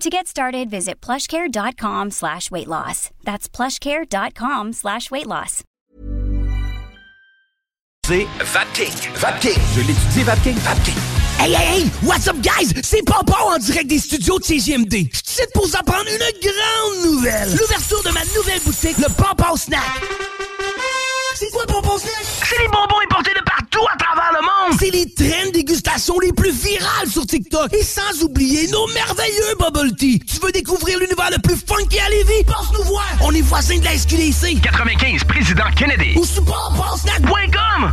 To get started, visit plushcare.com slash weight loss. That's plushcare.com slash weight loss. C'est VapKing. VapKing. Je l'étudie, VapKing. VapKing. Hey, hey, hey! What's up, guys? C'est Pompon en direct des studios de CGMD. Je suis pour vous apprendre une grande nouvelle. L'ouverture de ma nouvelle boutique, le Pompon Snack. C'est quoi Pompon Snack? C'est les bonbons importés de partout à travers le monde! C'est les traînes dégustation les plus virales sur TikTok. Et sans oublier nos merveilleux bubble tea. Tu veux découvrir l'univers le plus funky à Lévis? Passe nous voir! On est voisins de la SQDC. 95, Président Kennedy. Ou pomponsnack.com.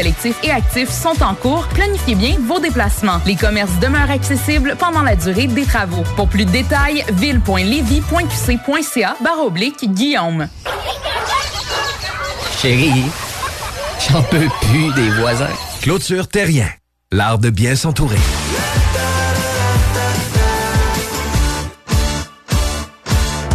collectifs et actifs sont en cours, planifiez bien vos déplacements. Les commerces demeurent accessibles pendant la durée des travaux. Pour plus de détails, ville.levy.qc.ca barre oblique Guillaume. Chérie, j'en peux plus des voisins. Clôture Terrien, l'art de bien s'entourer.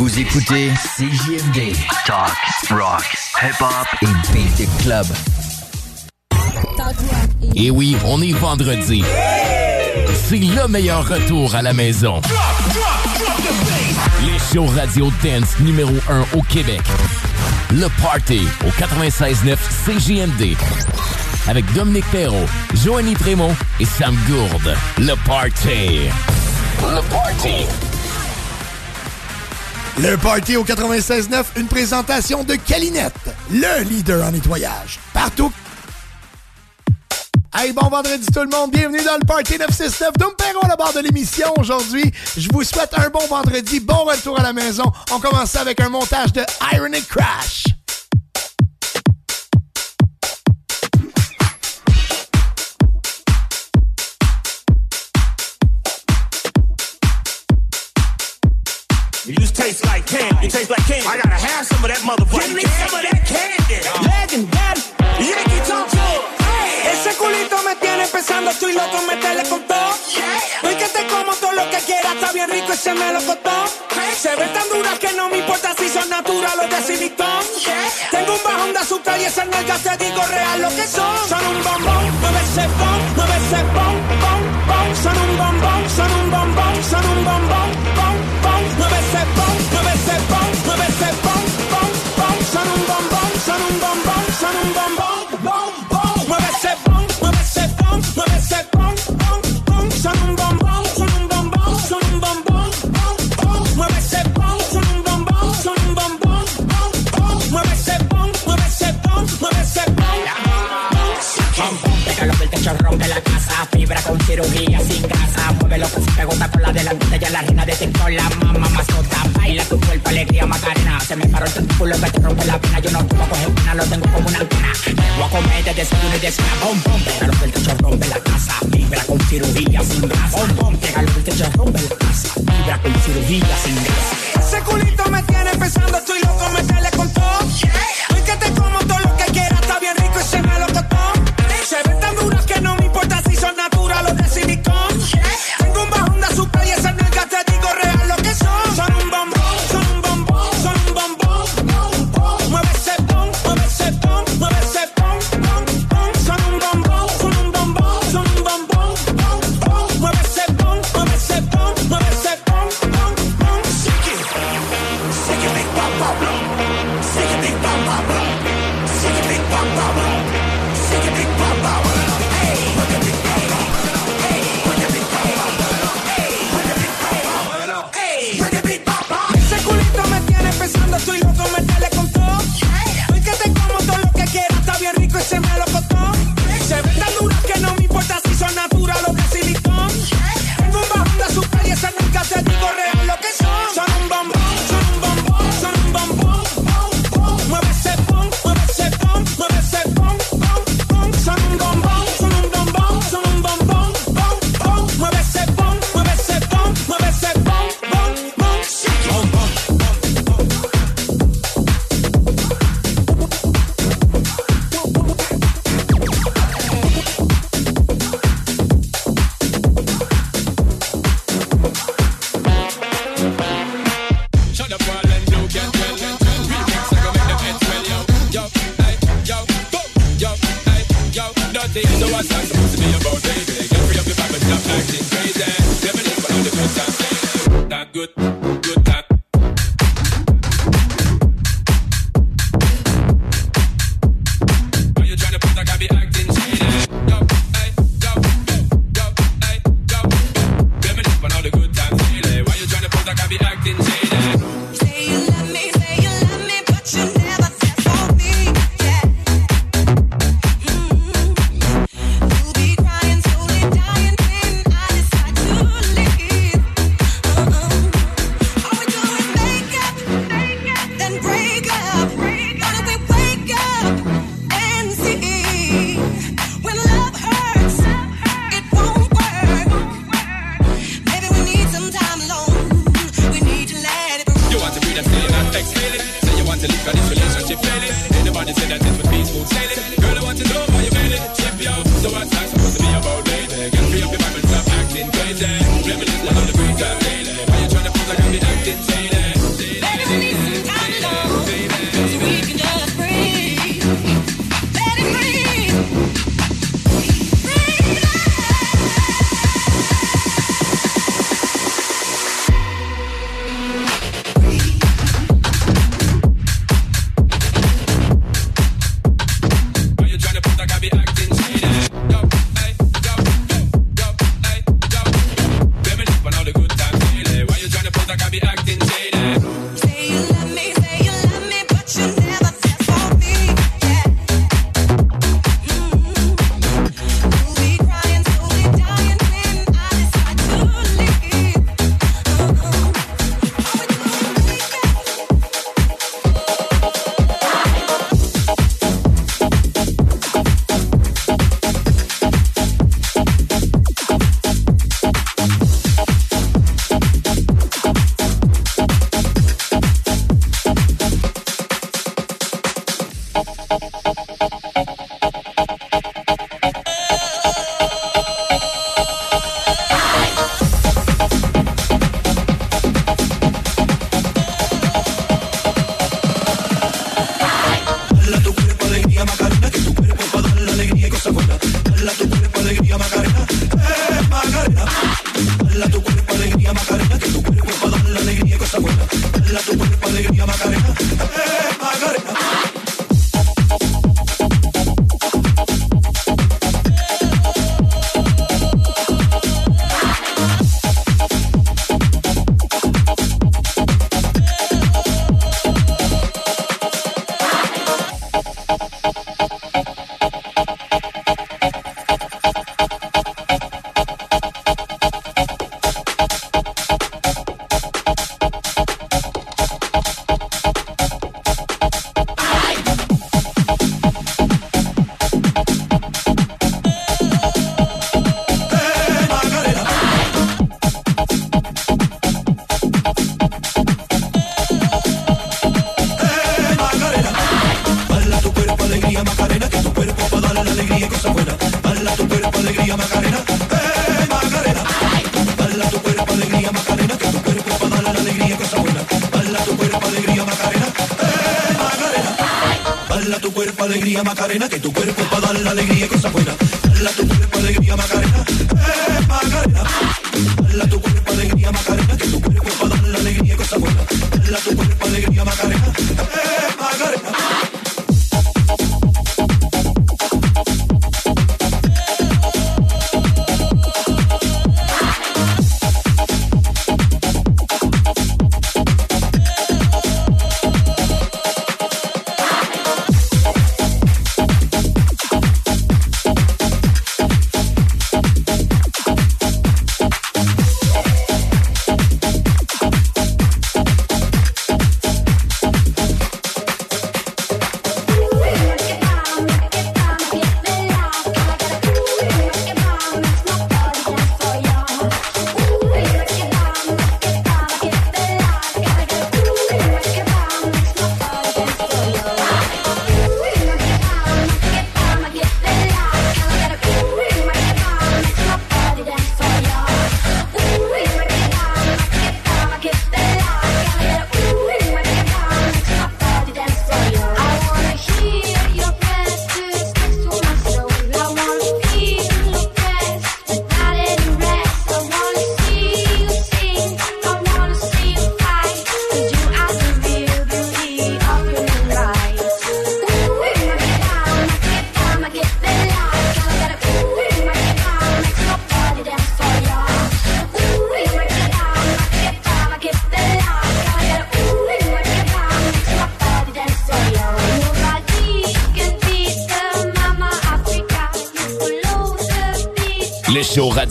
Vous écoutez CJMD. Talk, rock, hip-hop et beat club. Et oui, on est vendredi. C'est le meilleur retour à la maison. Les shows radio dance numéro 1 au Québec. Le Party au 96.9 CJMD. Avec Dominique Perrault, Joanie Prémont et Sam Gourde. Le Party. Le Party. Le Party au 96.9, une présentation de Calinette, le leader en nettoyage. Partout. Hey, bon vendredi tout le monde, bienvenue dans le Party 969 Perron à la barre de l'émission aujourd'hui. Je vous souhaite un bon vendredi, bon retour à la maison. On commence avec un montage de Ironic Crash. Taste like candy. You taste like candy. I gotta have some of that motherfucker. Give me some of that candy. Legendary. Yankee Talk. Ese culito me tiene pensando, estoy loco, métele con todo. Ven que te como todo lo que quieras, está bien rico y se me lo costó. Se ve tan dura que no me importa si son naturales o de silicón. Tengo un bajón de azúcar y esas nalgas te digo real lo que son. Son un bombón, mueve ese bom, mueve ese bom, bom, bom. Son un bombón, son un bombón, son un bombón, chorrón de la casa. Fibra con cirugía sin grasa. Muévelo pues, con su pegota con la delantera. Ya la reina de la mamá mascota. Baila tu cuerpo, alegría, macarena. Se me paró el culo que te rompe la pena. Yo no puedo coger una, lo tengo como una antena. Voy a comer de desayuno y de cena. Bom, bom. Pégalo que el techo rompe la casa. Fibra con cirugía sin grasa. Bom, bom. Pégalo que techo rompe la casa. Fibra con cirugía sin grasa. Ese culito me tiene pensando, estoy loco, me sale con todo. Yeah.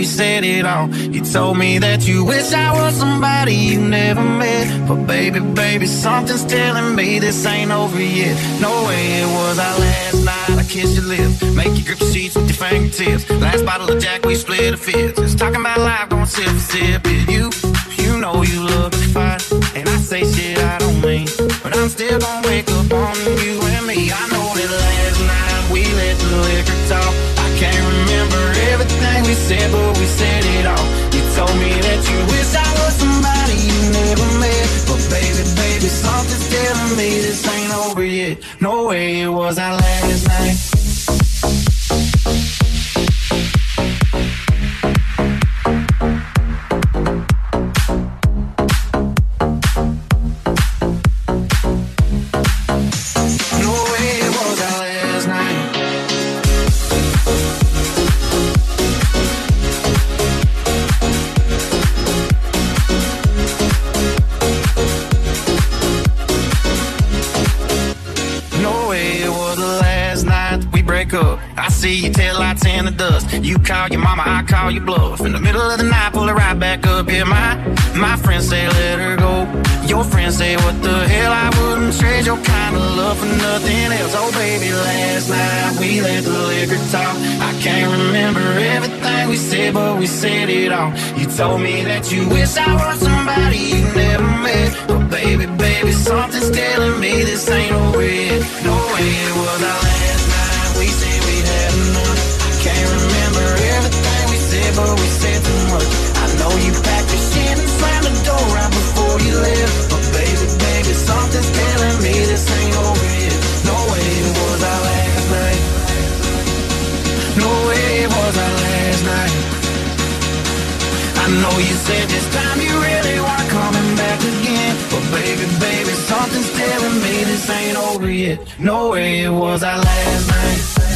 We said it all. You told me that you wish I was somebody you never met. But baby, baby, something's telling me this ain't over yet. No way it was our last night. I kissed your lips, make you grip the sheets with your fingertips. Last bottle of Jack, we split a fifth. Just talking about life, going sip for sip. Yeah, you, you know you love look fine, and I say shit I don't mean, but I'm still gonna wake up on you and me. I know that last night we let the liquor talk. Can't remember everything we said, but we said it all. You told me that you wish I was somebody you never met, but baby, baby, something's telling me this ain't over yet. No way it was our last night. Your mama, I call your bluff. In the middle of the night, pull her right back up. Yeah, my my friends say let her go. Your friends say what the hell? I wouldn't trade your kind of love for nothing else. Oh baby, last night we let the liquor talk. I can't remember everything we said, but we said it all. You told me that you wish I was somebody you never met. But baby, baby, something's telling me this ain't over yet. No way it was our last you your shit and the door right before you. But baby, baby, something's telling me this ain't over yet. No way it was our last night. No way it was our last night. I know you said this time you really weren't coming back again. But baby, baby, something's telling me this ain't over yet. No way it was our last night.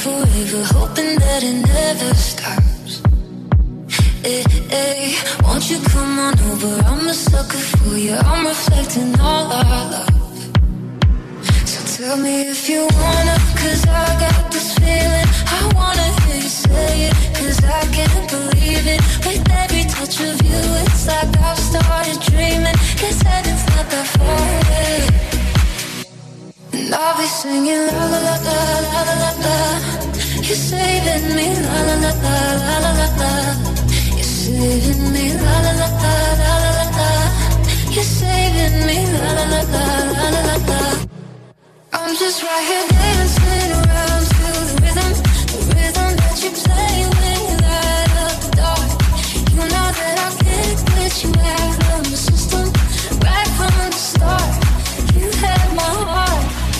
Forever, hoping that it never stops. Hey, hey, won't you come on over? I'm a sucker for you. I'm reflecting all our love. So tell me if you wanna, cause I got this feeling. I wanna hear you say it, cause I can't believe it. With every touch of you, it's like I've started dreaming. Guess heaven's not that far away. And I'll be singing la la la la la la la You're saving me la la la la la la la You're saving me la la la la la la la You're saving me la la la la la la la I'm just right here dancing around to the rhythm The rhythm that you play when you light up the dark You know that I can't quit you out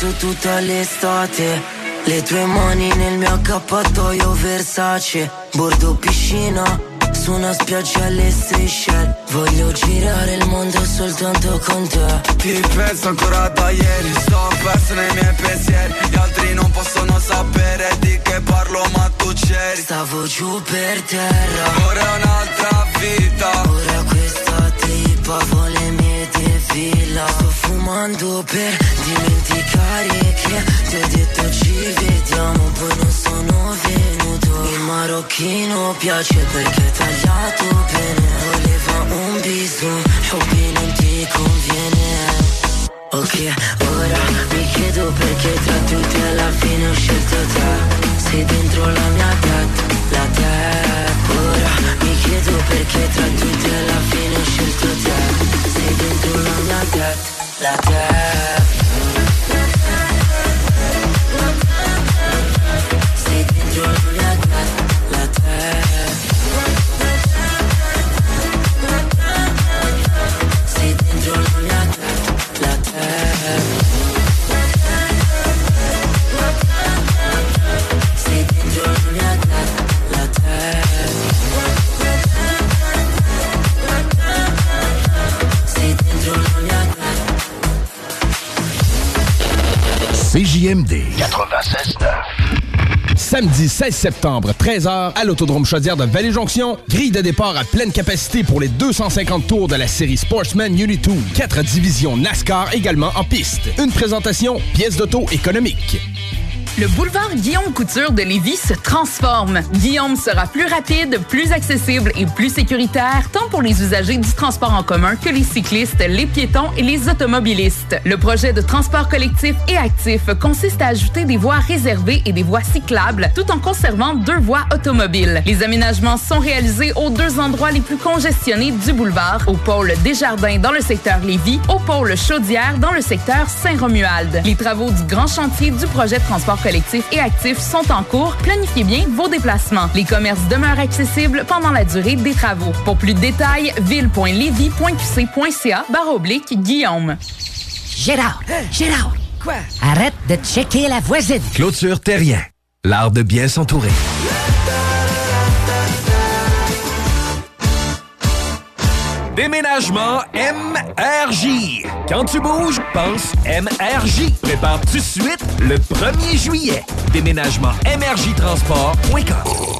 pezzo tutta l'estate Le tue mani nel mio accappatoio Versace. Bordo piscina su una spiaggia alle Seychelles Voglio girare il mondo soltanto con te. Ti penso ancora da ieri Sto perso nei miei pensieri. Gli altri non possono sapere di che parlo ma tu c'eri. Stavo giù per terra. Ora è un'altra vita. Ora questa tipa vuole mi defila Sto fumando per dimenticare che ti ho detto ci vediamo Poi non sono venuto. Il marocchino piace perché è tagliato bene. Voleva un bisogno, hobby non ti conviene. Ok, ora mi chiedo perché tra tutti alla fine ho scelto te. Sei dentro la mia testa, la testa Ora mi chiedo perché tra tutti alla fine ho scelto te like that, like that. CJMD 96.9. Samedi 16 septembre, 13h, à l'Autodrome Chaudière de Vallée-Jonction. Grille de départ à pleine capacité pour les 250 tours de la série Sportsman Unity 2. Quatre divisions NASCAR également en piste. Une présentation, pièce d'auto économique. Le boulevard Guillaume Couture de Lévis se transforme. Guillaume sera plus rapide, plus accessible et plus sécuritaire, tant pour les usagers du transport en commun que les cyclistes, les piétons et les automobilistes. Le projet de transport collectif et actif consiste à ajouter des voies réservées et des voies cyclables, tout en conservant deux voies automobiles. Les aménagements sont réalisés aux deux endroits les plus congestionnés du boulevard, au pôle Desjardins dans le secteur Lévis, au pôle Chaudière dans le secteur Saint-Romuald. Les travaux du grand chantier du projet de transport collectifs et actifs sont en cours. Planifiez bien vos déplacements. Les commerces demeurent accessibles pendant la durée des travaux. Pour plus de détails, ville.levy.qc.ca barre oblique Guillaume. Gérard, Gérard. Quoi? Arrête de checker la voisine. Clôture Terrien. L'art de bien s'entourer. Déménagement MRJ. Quand tu bouges, pense MRJ. Prépare tout de suite le 1er juillet. Déménagement MRJtransport.com.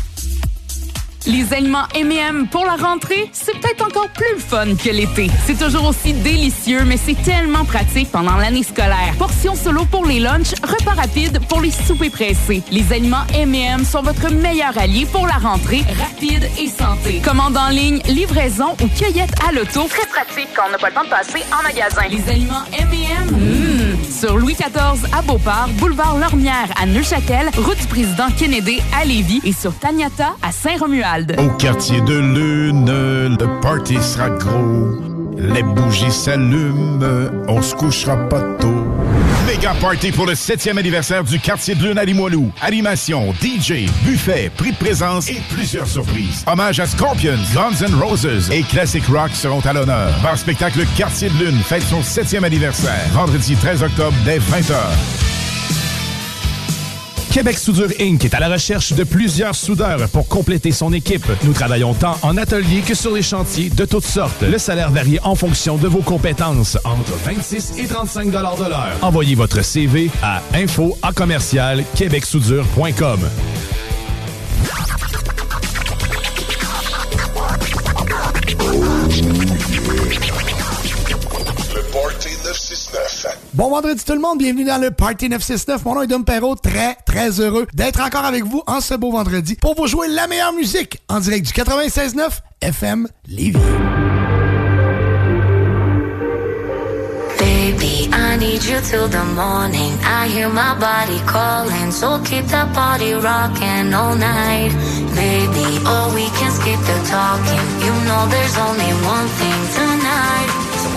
Les aliments M&M pour la rentrée, c'est peut-être encore plus fun que l'été. C'est toujours aussi délicieux, mais c'est tellement pratique pendant l'année scolaire. Portions solo pour les lunchs, repas rapides pour les soupers pressés. Les aliments M&M sont votre meilleur allié pour la rentrée, rapide et santé. Commande en ligne, livraison ou cueillette à l'auto. Très pratique quand on n'a pas le temps de passer en magasin. Les aliments M&M, sur Louis XIV à Beauport, boulevard Lormière à Neuchâtel, route du président Kennedy à Lévis et sur Taniata à Saint-Romuald. Au quartier de Lune, le party sera gros. Les bougies s'allument, on se couchera pas tôt. Méga party pour le 7e anniversaire du quartier de Lune à Limoilou. Animation, DJ, buffet, prix de présence et plusieurs surprises. Hommage à Scorpions, Guns N' Roses et Classic Rock seront à l'honneur. Bar spectacle Quartier de Lune fête son 7e anniversaire. Vendredi 13 octobre dès 20h. Québec Soudure Inc. est à la recherche de plusieurs soudeurs pour compléter son équipe. Nous travaillons tant en atelier que sur les chantiers de toutes sortes. Le salaire varie en fonction de vos compétences, entre 26 et 35 de l'heure. Envoyez votre CV à info à commercial québecsoudure.com. 969. Bon vendredi tout le monde, bienvenue dans le Party 969. Mon nom est Dom Perrault, très très heureux d'être encore avec vous en ce beau vendredi pour vous jouer la meilleure musique en direct du 96.9 FM Lévis. Baby, I need you till the morning. I hear my body calling, so keep that body rocking all night. Baby, oh, we can skip the talking. You know there's only one thing tonight.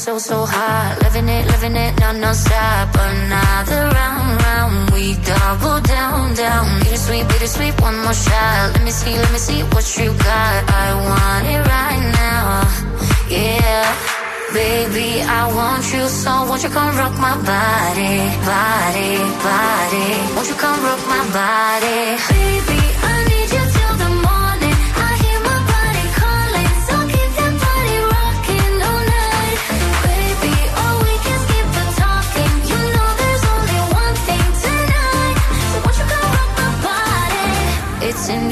So, so hot. Living it, living it, no, no stop. Another round, round. We double down, down. Bittersweet, bittersweet, one more shot. Let me see, let me see what you got. I want it right now. Yeah. Baby, I want you so won't you come rock my body, body, body? Won't you come rock my body? Baby,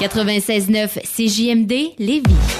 96-9, CJMD, Lévis.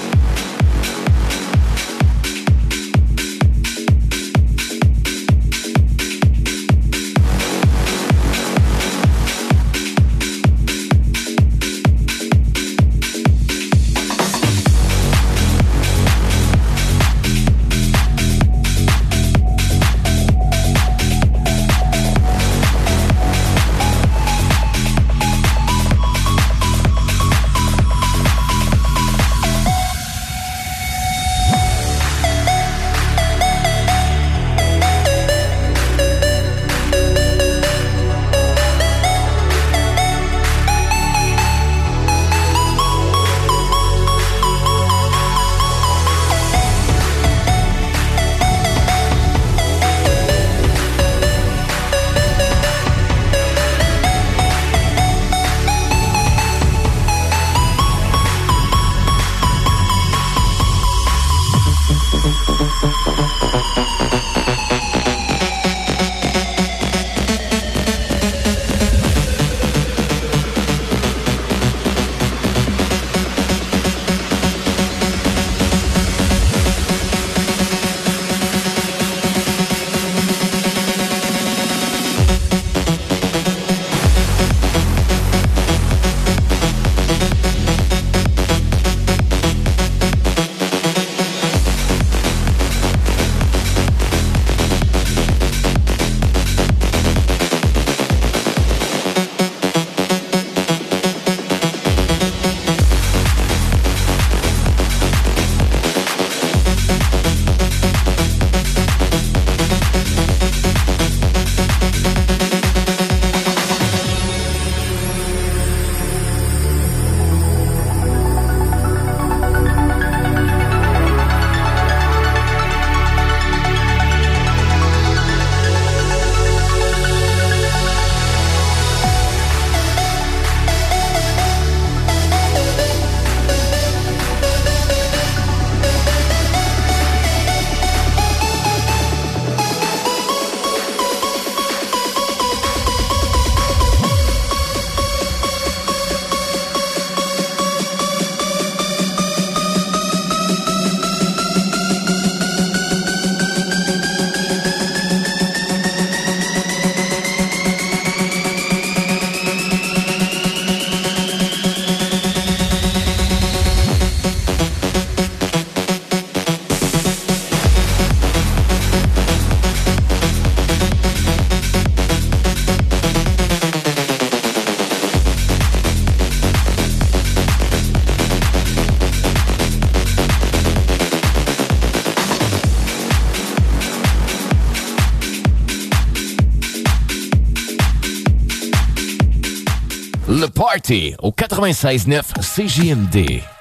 Au 96-9 CJMD.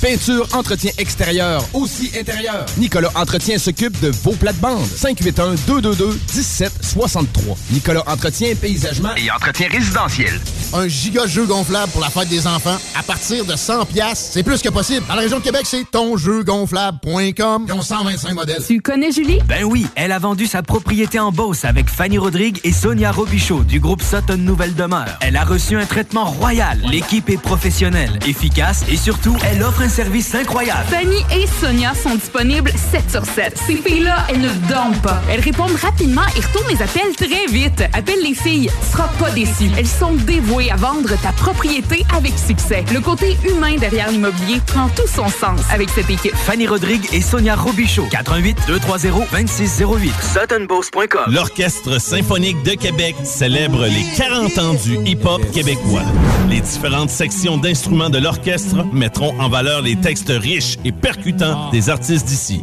Peinture, entretien extérieur, aussi intérieur. Nicolas Entretien s'occupe de vos plates-bandes. 581-222-1763. Nicolas Entretien, paysagement Et entretien résidentiel. Un giga jeu gonflable pour la fête des enfants à partir de 100 pièces, c'est plus que possible. Dans la région de Québec, c'est tonjeugonflable.com. Ils ont 125 modèles. Tu connais Julie? Ben oui, elle a vendu sa propriété en Beauce avec Fanny Rodrigue et Sonia Robichaud du groupe Sutton Nouvelle Demeure. Elle a reçu un traitement royal. L'équipe est professionnelle, efficace et surtout, elle offre un service incroyable. Fanny et Sonia sont disponibles 7 sur 7. Ces filles-là, elles ne dorment pas. Elles répondent rapidement et retournent les appels très vite. Appelle les filles, tu seras pas déçu. Elles sont dévouées à vendre ta propriété avec succès. Le côté humain derrière l'immobilier prend tout son sens avec cette équipe. Fanny Rodrigue et Sonia Robichaud. 88 230 2608. SuttonBoss.com. L'Orchestre symphonique de Québec célèbre les 40 ans du hip-hop québécois. Les différentes sections d'instruments de l'orchestre mettront en valeur les textes riches et percutants des artistes d'ici.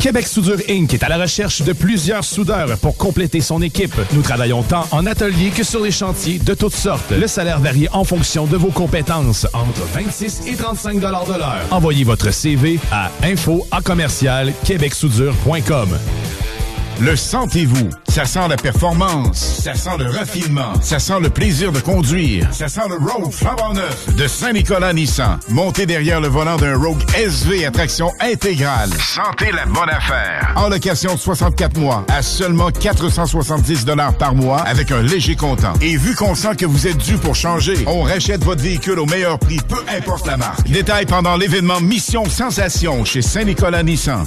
Québec Soudure Inc. est à la recherche de plusieurs soudeurs pour compléter son équipe. Nous travaillons tant en atelier que sur les chantiers de toutes sortes. Le salaire varie en fonction de vos compétences, entre 26 et 35 de l'heure. Envoyez votre CV à info à commercial québecsoudure.com. Le sentez-vous? Ça sent la performance. Ça sent le raffinement. Ça sent le plaisir de conduire. Ça sent le Rogue flambant neuf de Saint-Nicolas Nissan. Montez derrière le volant d'un Rogue SV à traction intégrale. Sentez la bonne affaire. En location de 64 mois à seulement 470 par mois avec un léger comptant. Et vu qu'on sent que vous êtes dû pour changer, on rachète votre véhicule au meilleur prix, peu importe la marque. Détail pendant l'événement Mission Sensation chez Saint-Nicolas Nissan.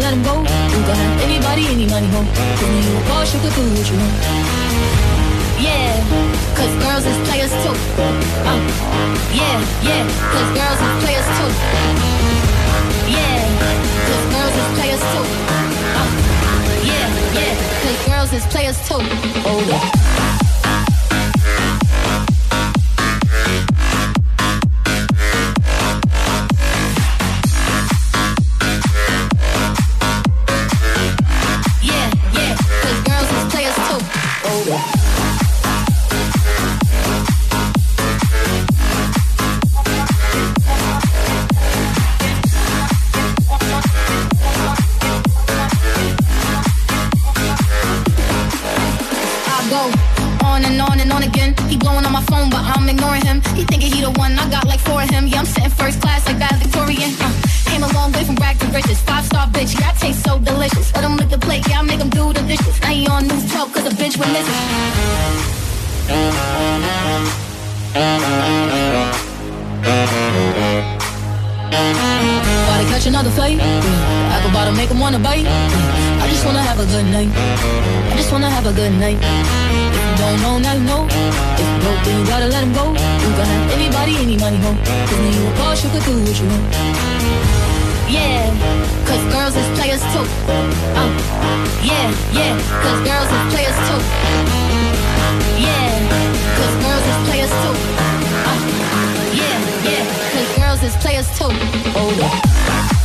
Gotta let 'em go. You can have anybody, any money, ho. When you a boss, you can do what you want. Yeah, cause girls is players too. Uh, yeah, yeah, cause girls is players too. Yeah, cause girls is players too. Uh, yeah, yeah, cause girls is players too. Hold up. Go on and on and on again. He blowing on my phone, but I'm ignoring him. He thinking he the one, I got like four of him. Yeah, I'm sitting first class like that Victorian. Uh, came a long way from rag to riches. Five star bitch, yeah, I taste so delicious. Let him lick the plate, yeah, I make him do the dishes. Now he on news 12 cause a bitch missing. About to catch another fight. Yeah. Apple bottom make him wanna bite. I just wanna have a good night. I just wanna have a good night. If don't know, now you know. If you broke, then you gotta let him go. You can have anybody, any money, ho. Cause when you a boss, you could do what you want. Yeah, cause girls is players too. Uh, yeah, yeah, cause girls is players too. Yeah, cause girls is players too. Uh, yeah, yeah, cause girls is players too. Oh,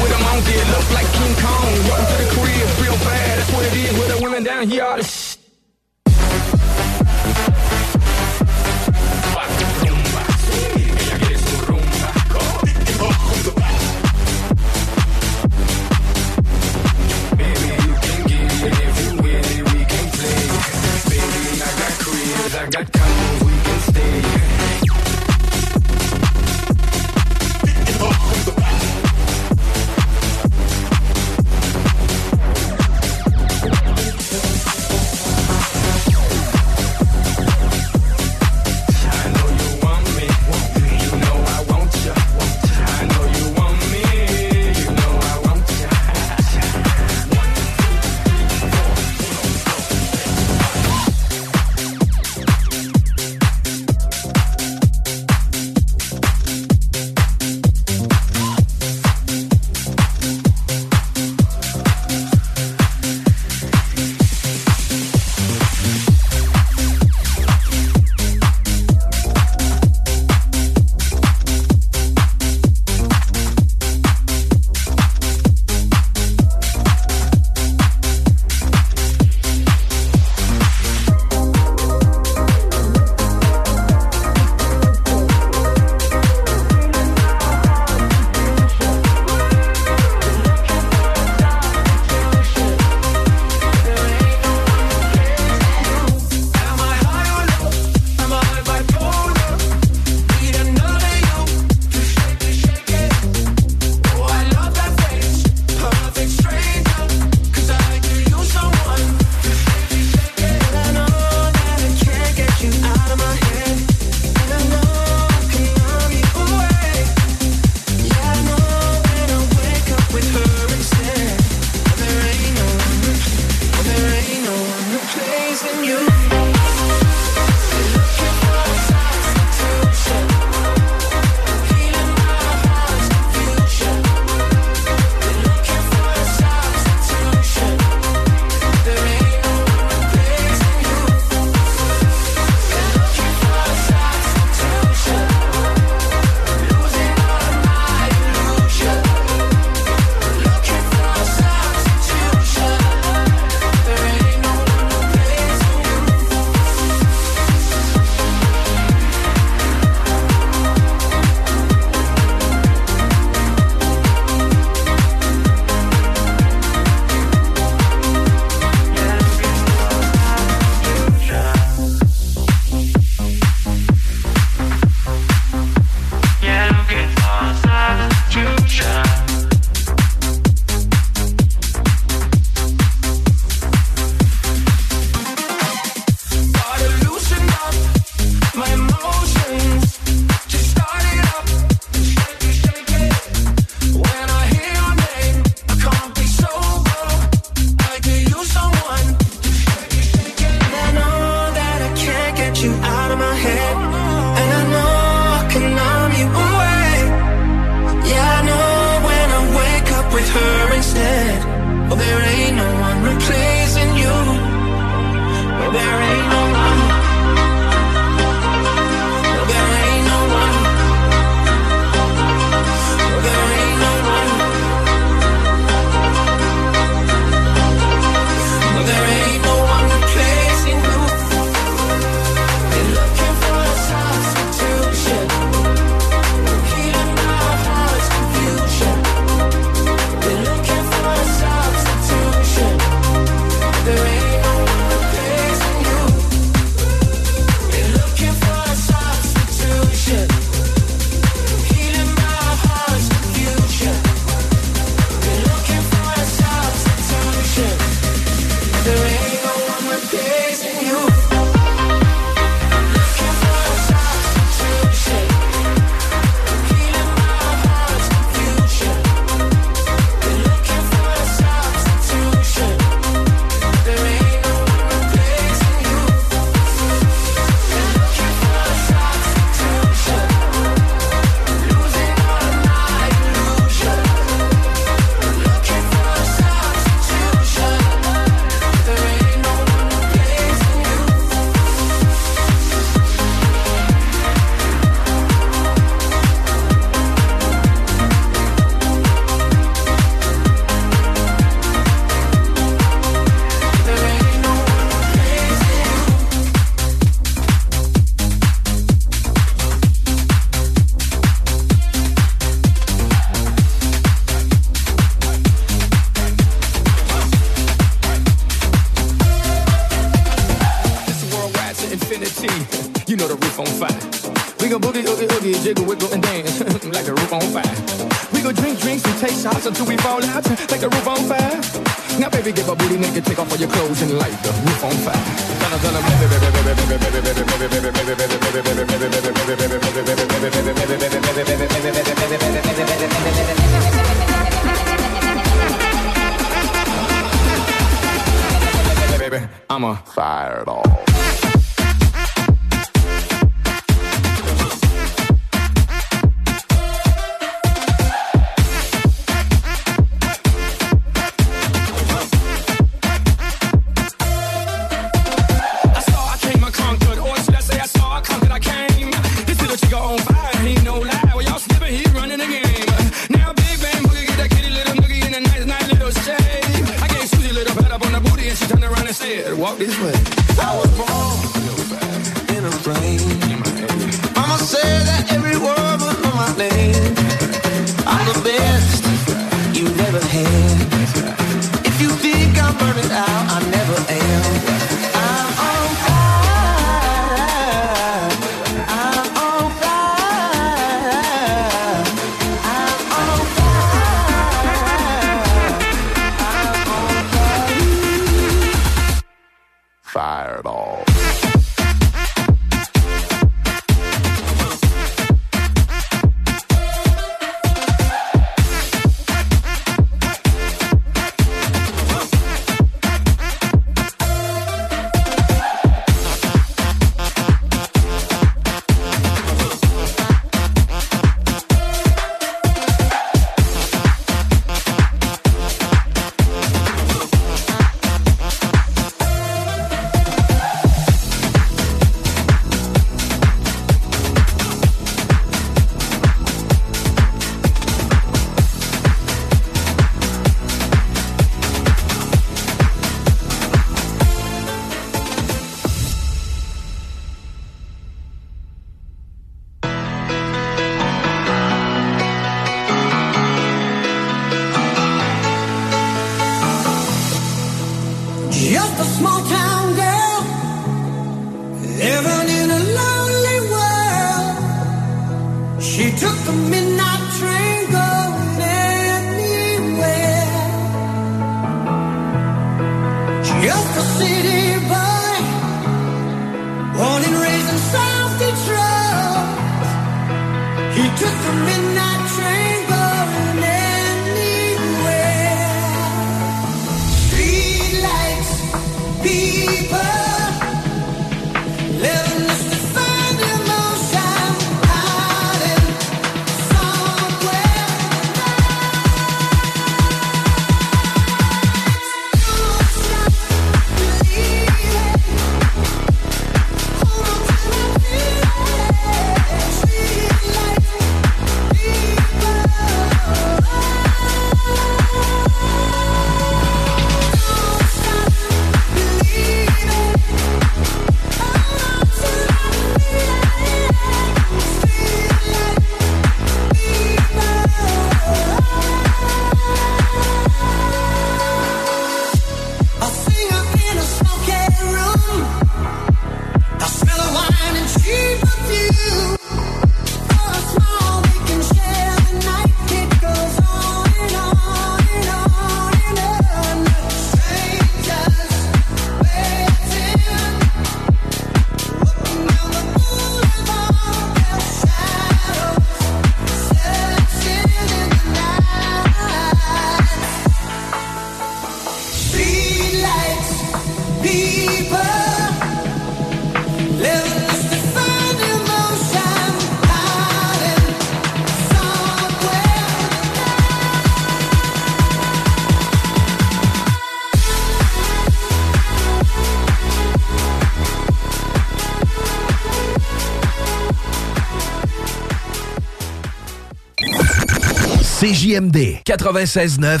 CJMD 96.9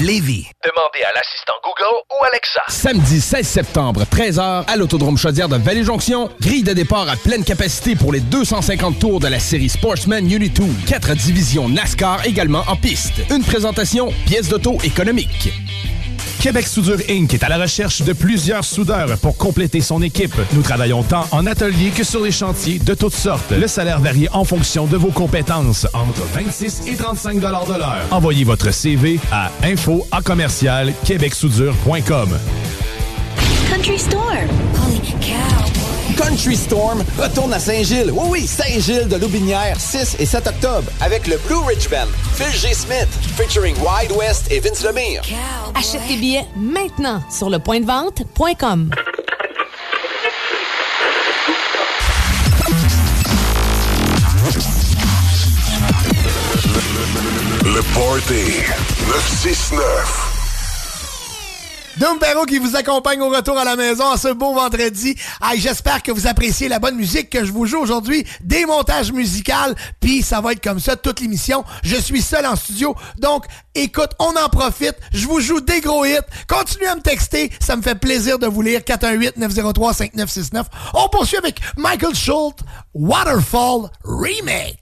Lévis. Demandez à l'assistant Google ou Alexa. Samedi 16 septembre, 13h, à l'Autodrome Chaudière de Vallée-Jonction. Grille de départ à pleine capacité pour les 250 tours de la série Sportsman Unity 2. Quatre divisions NASCAR également en piste. Une présentation, pièce d'auto économique. Québec Soudure Inc. est à la recherche de plusieurs soudeurs pour compléter son équipe. Nous travaillons tant en atelier que sur les chantiers de toutes sortes. Le salaire varie en fonction de vos compétences, entre 26 et 35 de l'heure. Envoyez votre CV à info à commercial québecsoudure.com. Country Store. Holy cow. Country Storm retourne à Saint-Gilles. Oui, oui, Saint-Gilles de Loubinière, 6 et 7 octobre, avec le Blue Ridge Band, Phil G. Smith, featuring Wide West et Vince Lemire. Achète tes billets maintenant sur le point de vente.com. Le Party 969. Dom Perrault qui vous accompagne au retour à la maison en ce beau vendredi. Hey, J'espère que vous appréciez la bonne musique que je vous joue aujourd'hui, des montages musicaux, puis ça va être comme ça toute l'émission. Je suis seul en studio, donc écoute, on en profite. Je vous joue des gros hits. Continuez à me texter, ça me fait plaisir de vous lire. 418-903-5969. On poursuit avec Michael Schultz, Waterfall Remix.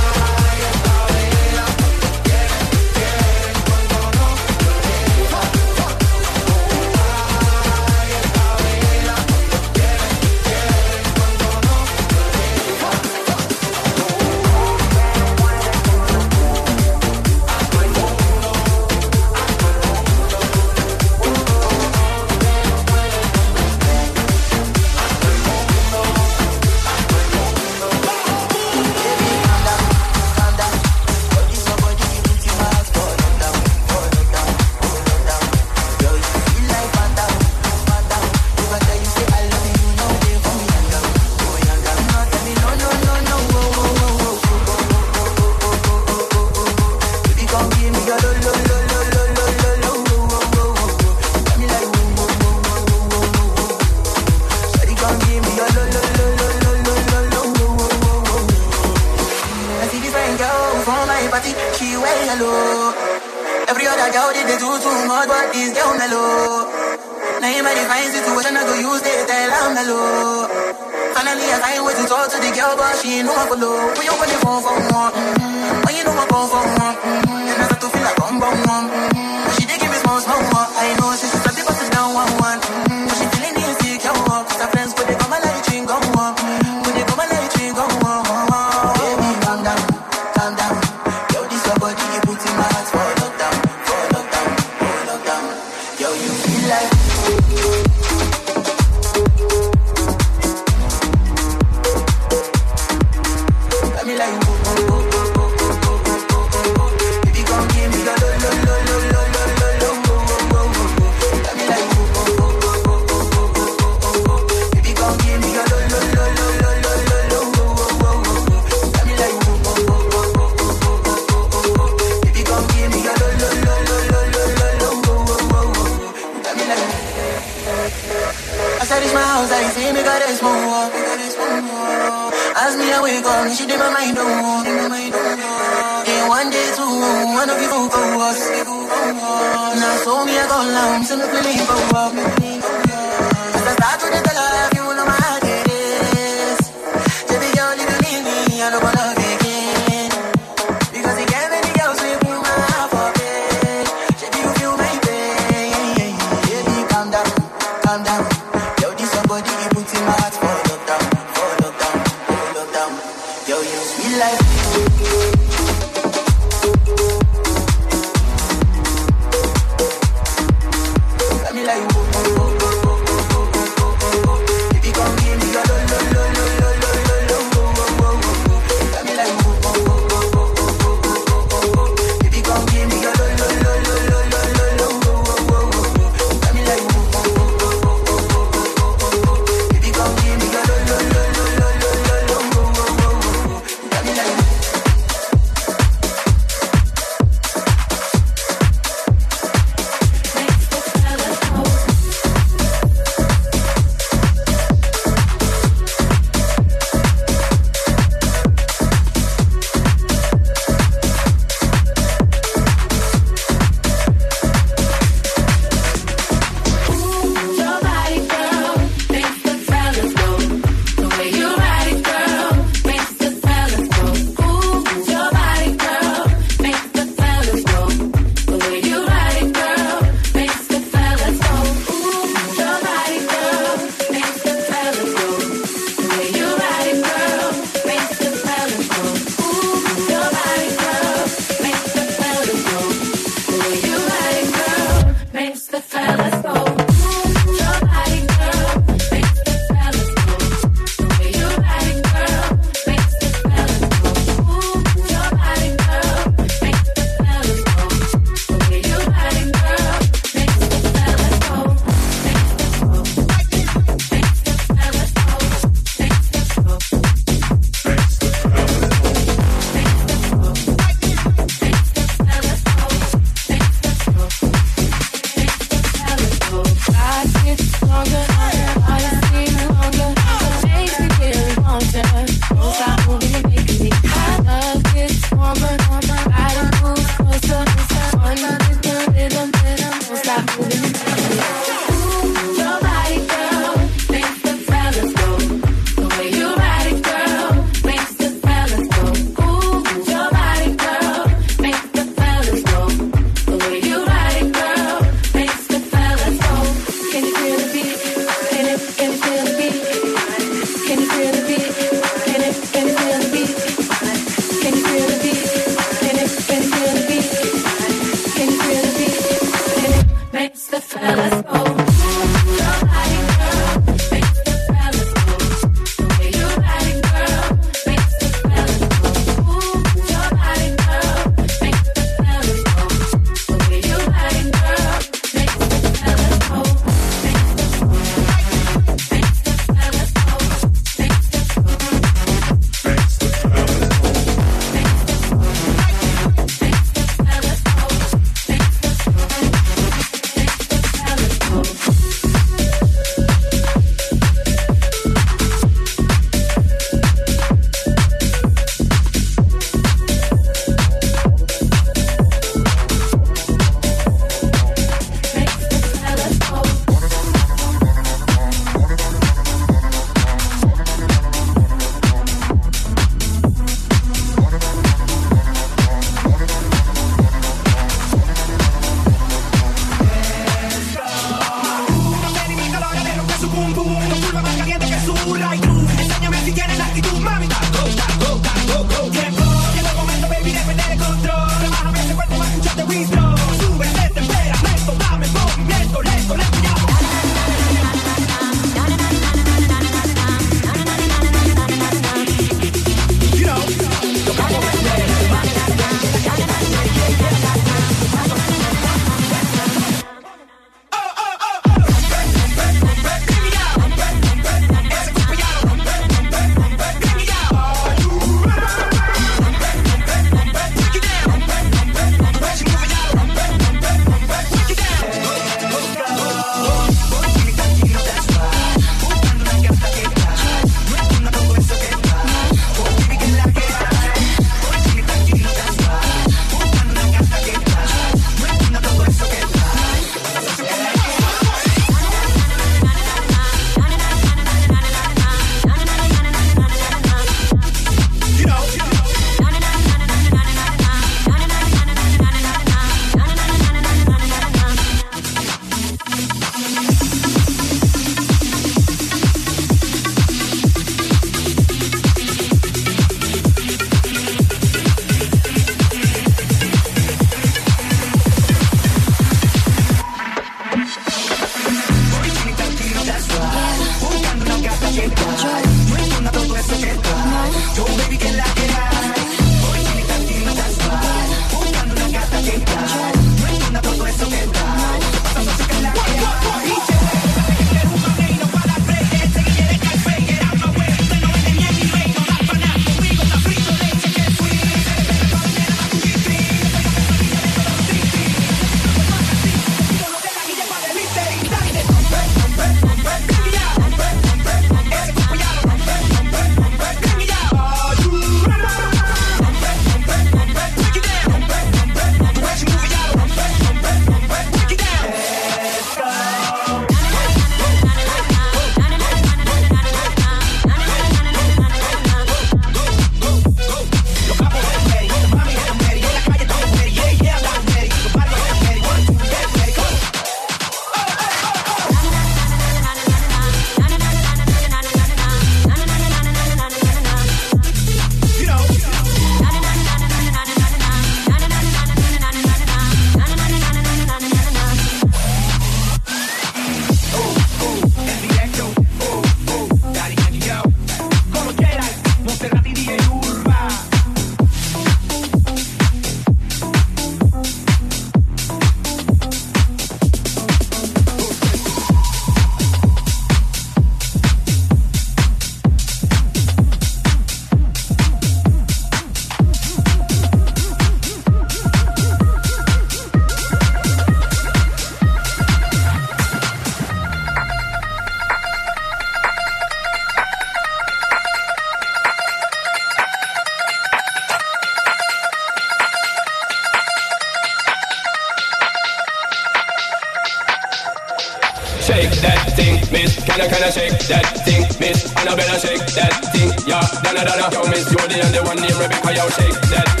I, can I shake that thing, miss? Annabella, shake that thing, yeah. Donna, Donna, yo, miss Jody and the one named Rebecca, yo, shake that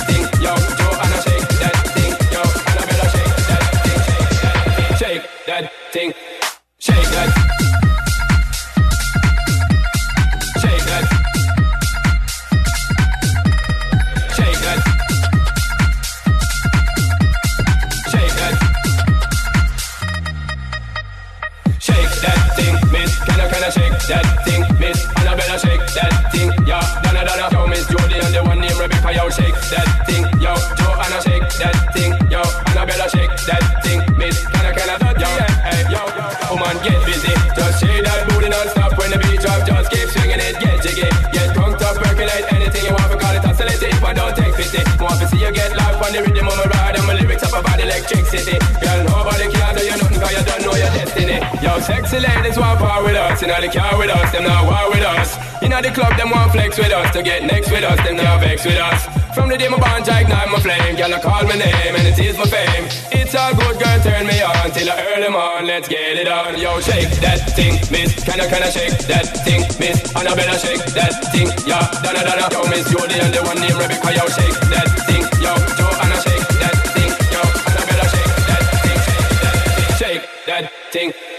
Just shake that booty non-stop when the beat drop. Just keep swinging it, get jiggy. Get drunk, up, percolate anything you want. We call it oscillating, but don't take pity. Want to see you get life on the rhythm of my ride and my lyrics up about electricity. Girl, nobody can Yo, sexy ladies want power with us. You know the car with us, them not war with us. You know the club, them want flex with us. To get next with us, them not vex with us. From the day my bond, I ignite my flame. Girl, I call my name and it is my fame. It's all good, girl, turn me on till I early morn. Let's get it on. Yo, shake that thing, miss. Can I, can I shake that thing, miss? And I better shake that thing, yeah. Donna, Donna. Yo, miss and the one named Rebecca. Yo, shake that thing, yo. Joanna, shake that thing, yo. And I better shake that thing, shake that thing, shake that thing.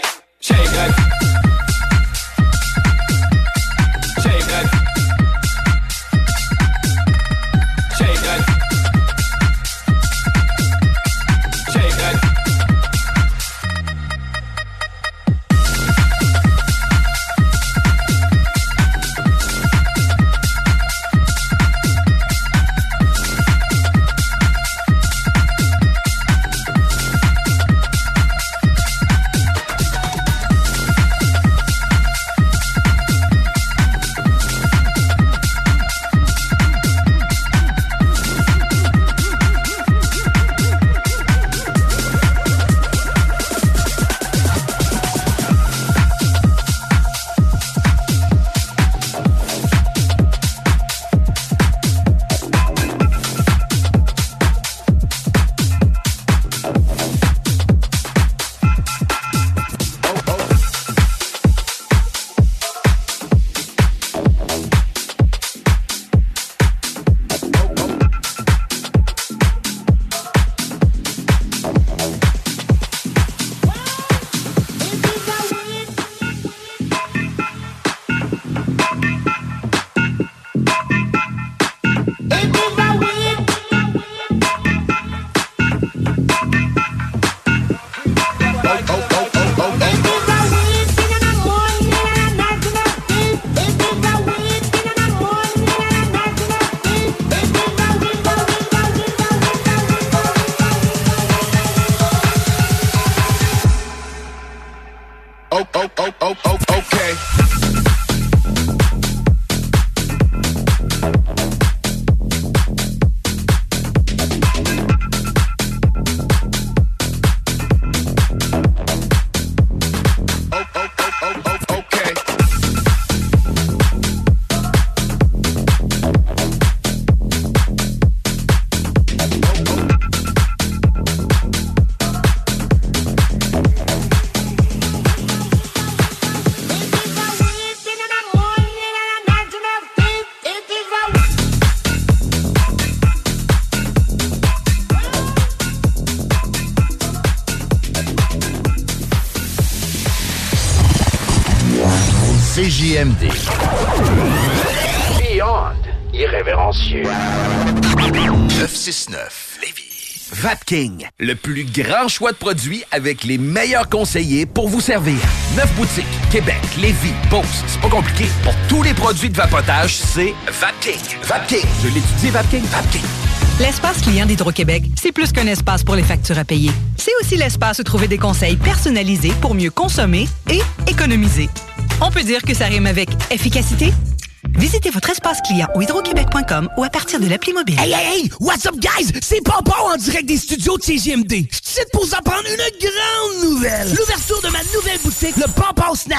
Le plus grand choix de produits avec les meilleurs conseillers pour vous servir. Neuf boutiques, Québec, Lévis, Beauce. C'est pas compliqué. Pour tous les produits de vapotage, c'est Vapking. Vapking. Je l'étudie, Vapking. Vapking. L'espace client d'Hydro-Québec, c'est plus qu'un espace pour les factures à payer. C'est aussi l'espace où trouver des conseils personnalisés pour mieux consommer et économiser. On peut dire que ça rime avec efficacité. Visitez votre espace client au hydroquebec.com ou à partir de l'appli mobile. Hey, hey, hey! What's up, guys? C'est Popo en direct des studios de CGMD. Je suis pour vous apprendre une grande nouvelle. L'ouverture de ma nouvelle boutique, le Popo Snack.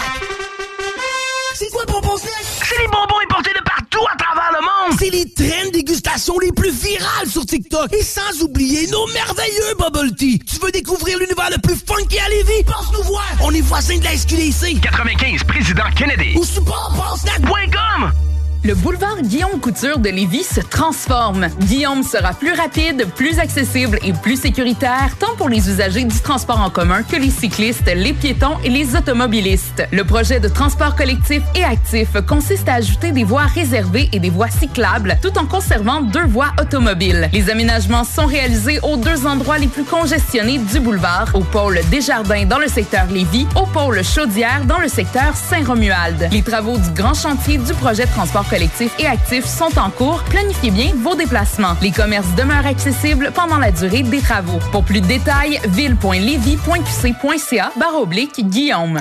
C'est quoi le Popo Snack? C'est les bonbons importés de partout à travers le monde. C'est les traînes dégustation les plus virales sur TikTok. Et sans oublier nos merveilleux bubble tea. Tu veux découvrir l'univers le plus funky à Lévis? Passe nous voir. On est voisins de la SQDC. 95, Président Kennedy. Ou sur popopsnack.com. Le boulevard Guillaume Couture de Lévis se transforme. Guillaume sera plus rapide, plus accessible et plus sécuritaire, tant pour les usagers du transport en commun que les cyclistes, les piétons et les automobilistes. Le projet de transport collectif et actif consiste à ajouter des voies réservées et des voies cyclables, tout en conservant deux voies automobiles. Les aménagements sont réalisés aux deux endroits les plus congestionnés du boulevard, au pôle Desjardins dans le secteur Lévis, au pôle Chaudière dans le secteur Saint-Romuald. Les travaux du grand chantier du projet de transport collectif et actifs sont en cours, planifiez bien vos déplacements. Les commerces demeurent accessibles pendant la durée des travaux. Pour plus de détails, ville.levy.qc.ca barre oblique Guillaume.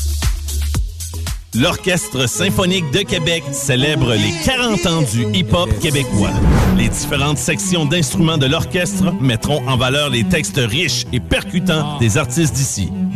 L'Orchestre symphonique de Québec célèbre les 40 ans du hip-hop québécois. Les différentes sections d'instruments de l'orchestre mettront en valeur les textes riches et percutants des artistes d'ici.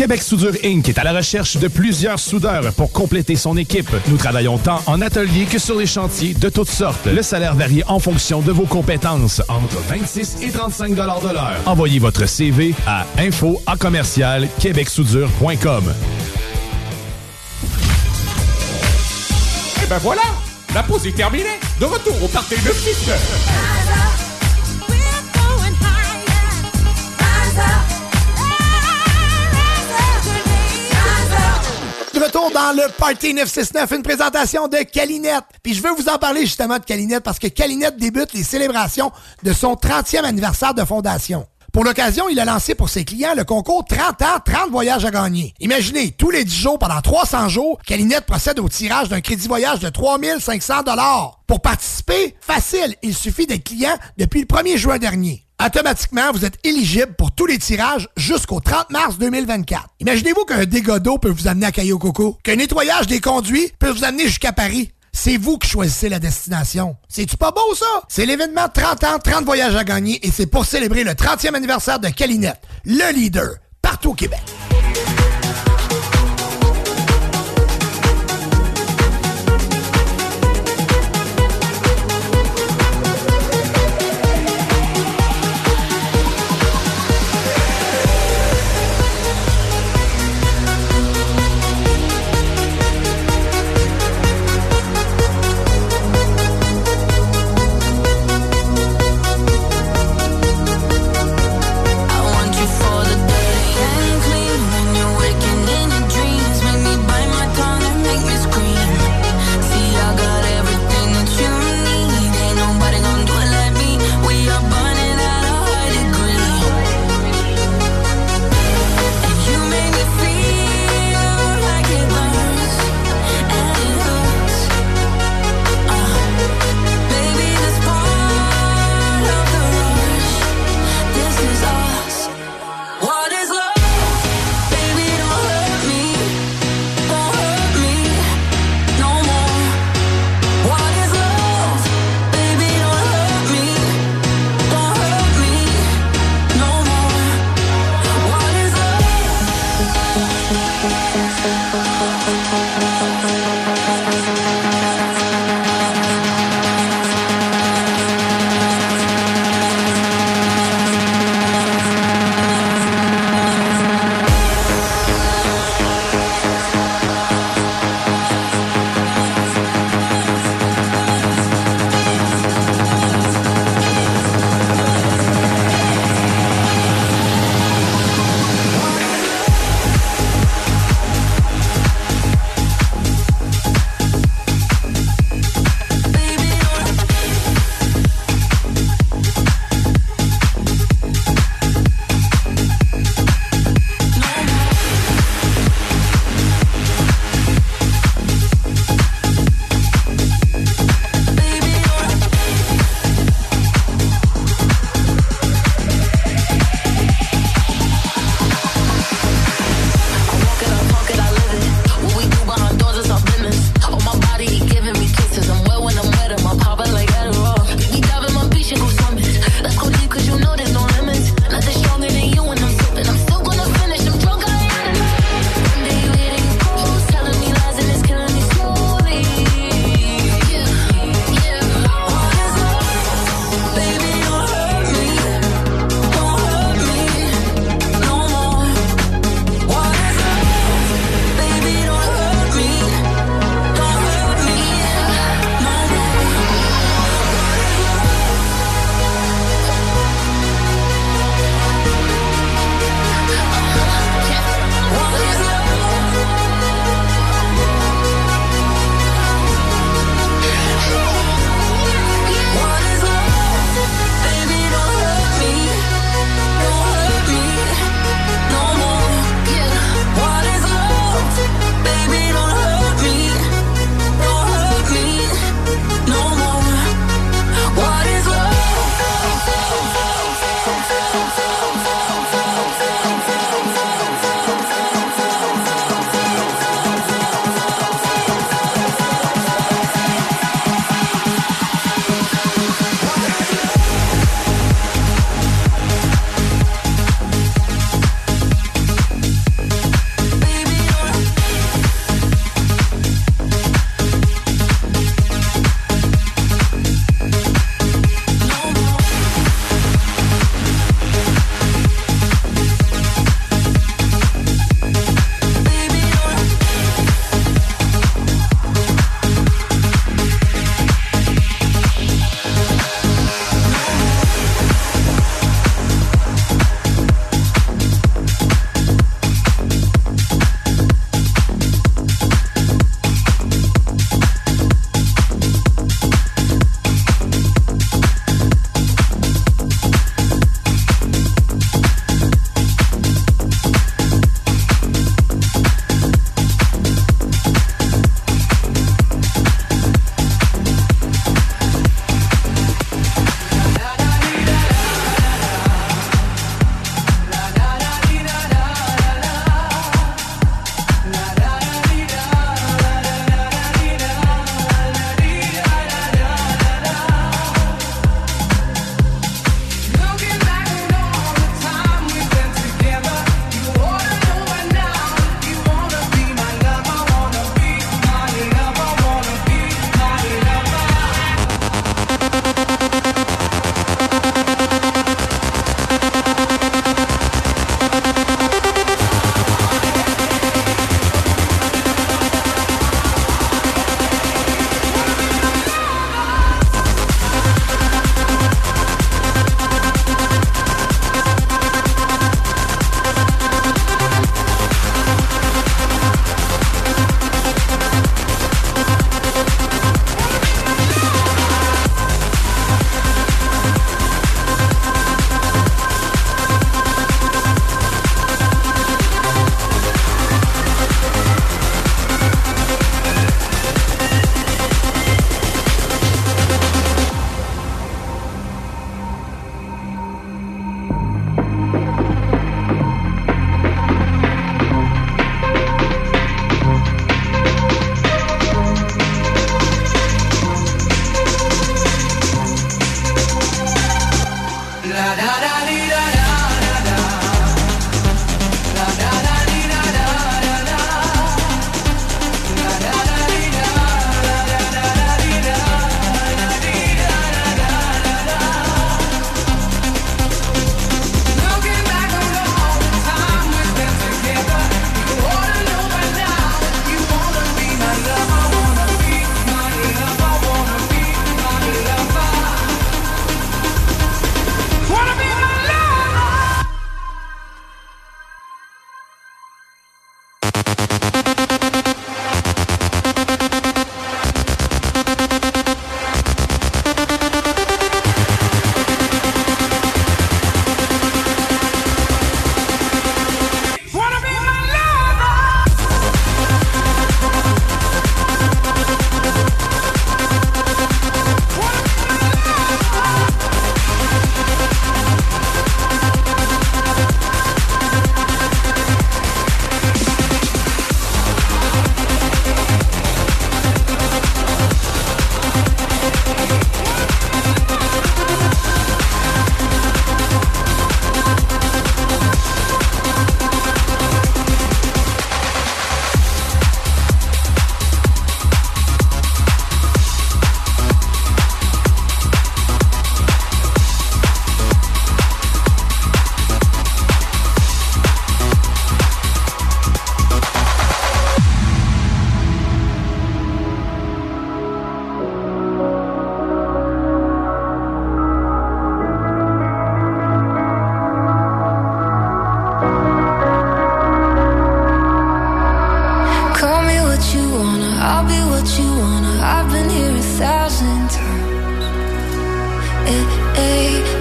Québec Soudure Inc. est à la recherche de plusieurs soudeurs pour compléter son équipe. Nous travaillons tant en atelier que sur les chantiers de toutes sortes. Le salaire varie en fonction de vos compétences, entre 26 et 35 de l'heure. Envoyez votre CV à info à commercial québecsoudure.com. Et ben voilà, la pause est terminée. De retour au party de 6 dans le Party 969, une présentation de Calinette. Puis je veux vous en parler justement de Calinette parce que Calinette débute les célébrations de son 30e anniversaire de fondation. Pour l'occasion, il a lancé pour ses clients le concours 30 ans, 30 voyages à gagner. Imaginez, tous les 10 jours, pendant 300 jours, Calinette procède au tirage d'un crédit voyage de 3500 Pour participer, facile, il suffit d'être client depuis le 1er juin dernier. Automatiquement, vous êtes éligible pour tous les tirages jusqu'au 30 mars 2024. Imaginez-vous qu'un dégât d'eau peut vous amener à Caillou Coco, qu'un nettoyage des conduits peut vous amener jusqu'à Paris. C'est vous qui choisissez la destination. C'est-tu pas beau, ça? C'est l'événement 30 ans, 30 voyages à gagner et c'est pour célébrer le 30e anniversaire de Calinette, le leader, partout au Québec.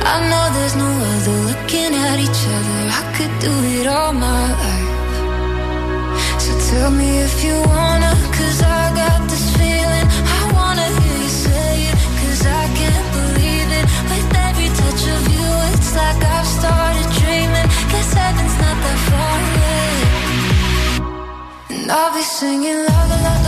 I know there's no other looking at each other. I could do it all my life. So tell me if you wanna, cause I got this feeling. I wanna hear you say it, cause I can't believe it. With every touch of you, it's like I've started dreaming. Guess heaven's not that far away. And I'll be singing love. la la.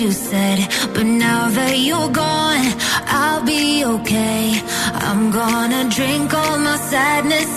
you said, but now that you're gone, I'll be okay. I'm gonna drink all my sadness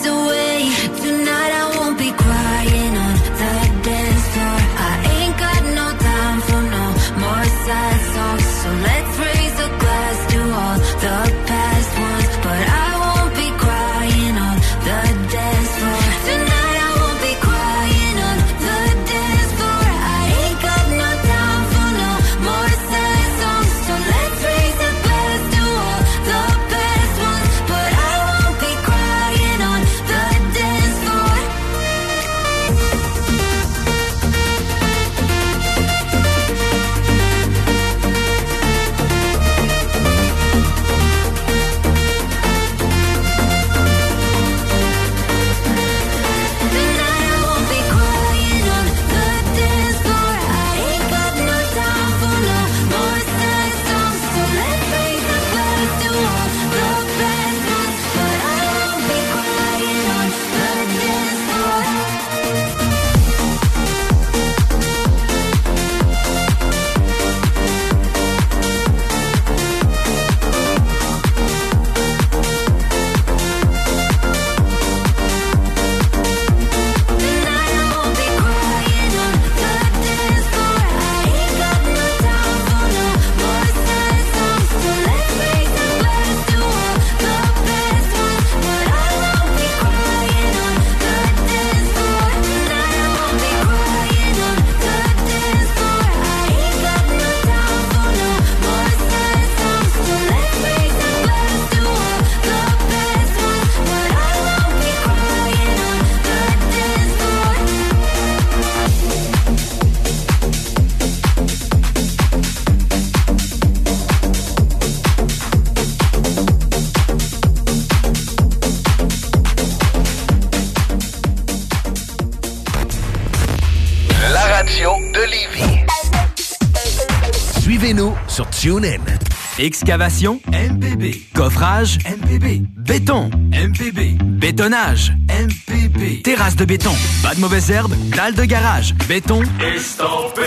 Excavation MPB. Coffrage MPB. Béton MPB. Bétonnage MPB. Terrasse de béton. Pas de mauvaises herbes. Dalle de garage. Béton. Estampé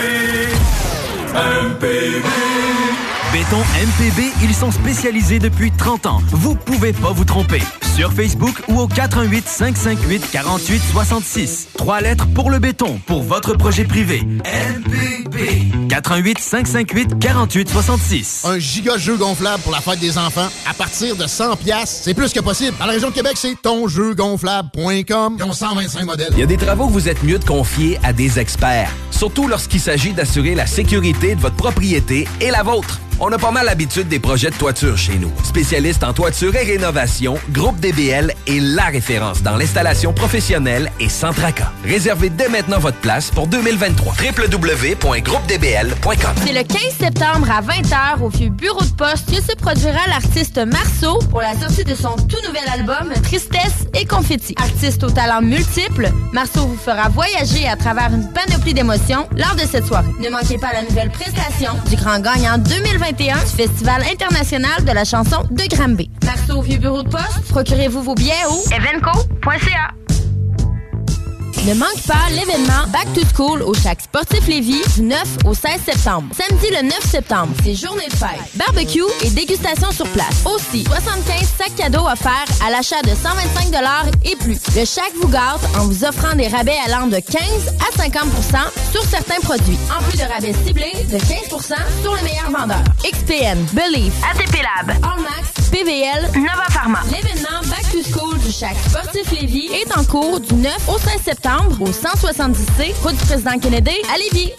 MPB. Béton MPB, ils sont spécialisés depuis 30 ans. Vous pouvez pas vous tromper. Sur Facebook ou au 418 558 48 66. Trois lettres pour le béton, pour votre projet privé. MPB. 418 558 48 66. Un giga jeu gonflable pour la fête des enfants à partir de 100 pièces, c'est plus que possible. Dans la région de Québec, c'est tonjeugonflable.com. Ils ont 125 modèles. Il y a des travaux que vous êtes mieux de confier à des experts, surtout lorsqu'il s'agit d'assurer la sécurité de votre propriété et la vôtre. On a pas mal l'habitude des projets de toiture chez nous. Spécialiste en toiture et rénovation, Groupe DBL est la référence dans l'installation professionnelle et sans tracas. Réservez dès maintenant votre place pour 2023. www.groupedbl.com C'est le 15 septembre à 20h au vieux bureau de poste que se produira l'artiste Marceau pour la sortie de son tout nouvel album Tristesse et Confetti. Artiste aux talents multiples, Marceau vous fera voyager à travers une panoplie d'émotions lors de cette soirée. Ne manquez pas la nouvelle prestation du grand gagnant 2021 du Festival international de la chanson de Granby. Marceau au vieux bureau de poste, procurez-vous vos billets au evenco.ca. Ne manque pas l'événement Back to School au Chac Sportif Lévis du 9 au 16 septembre. Samedi le 9 septembre, c'est journée de fête. Barbecue et dégustation sur place. Aussi, 75 sacs cadeaux offerts à l'achat de 125 et plus. Le Chac vous gâte en vous offrant des rabais allant de 15 à 50% sur certains produits. En plus de rabais ciblés de 15% sur les meilleurs vendeurs. XPN, Believe, ATP Lab, Allmax, PVL, Nova Pharma. L'événement Back to School du Chac Sportif Lévis est en cours du 9 au 16 septembre au 170C, route du président Kennedy à Lévis.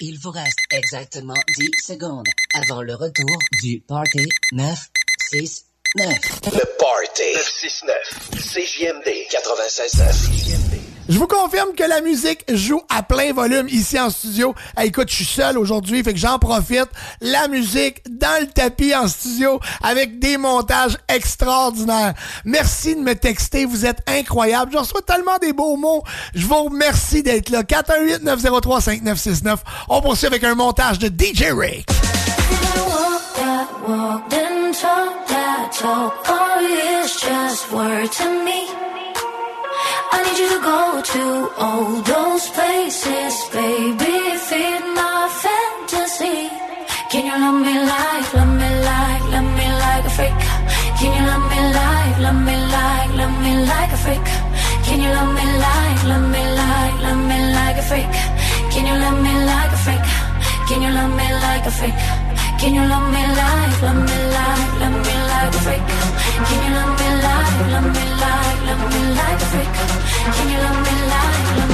Il vous reste exactement 10 secondes avant le retour du Party 969. Le Party 969. CJMD 96.9. Je vous confirme que la musique joue à plein volume ici en studio. Écoute, je suis seul aujourd'hui, fait que j'en profite. La musique dans le tapis en studio avec des montages extraordinaires. Merci de me texter, vous êtes incroyables. Je reçois tellement des beaux mots. Je vous remercie d'être là. 418-903-5969. On poursuit avec un montage de DJ Rick. I need you to go to all those places, baby, feed my fantasy. Can you love me like, love me like, love me like a freak? Can you love me like, love me like, love me like a freak? Can you love me like, love me like, love me like a freak? Can you love me like a freak? Can you love me like a freak? Can you love me like, love me like, love me like a freak? Can you love me love me like, love me like a freak? Can you love me like, love me like,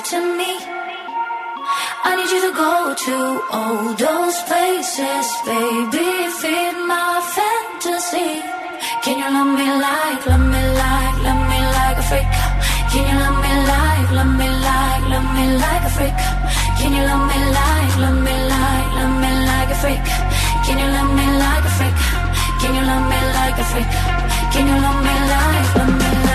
just to me. I need you to go to all those places, baby, feed my fantasy. Can you love me like, love me like, love me like a freak? Can you love me like, love me like, love me like a freak? Can you love me like, love me like, love me like a freak? Can you love me like a freak? Can you love me like a freak? Can you love me like, love me like,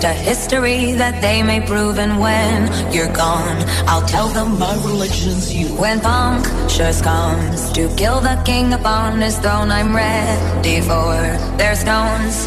just a history that they may prove. And when you're gone, I'll tell them my religion's you. When punctures comes to kill the king upon his throne, I'm ready for their stones.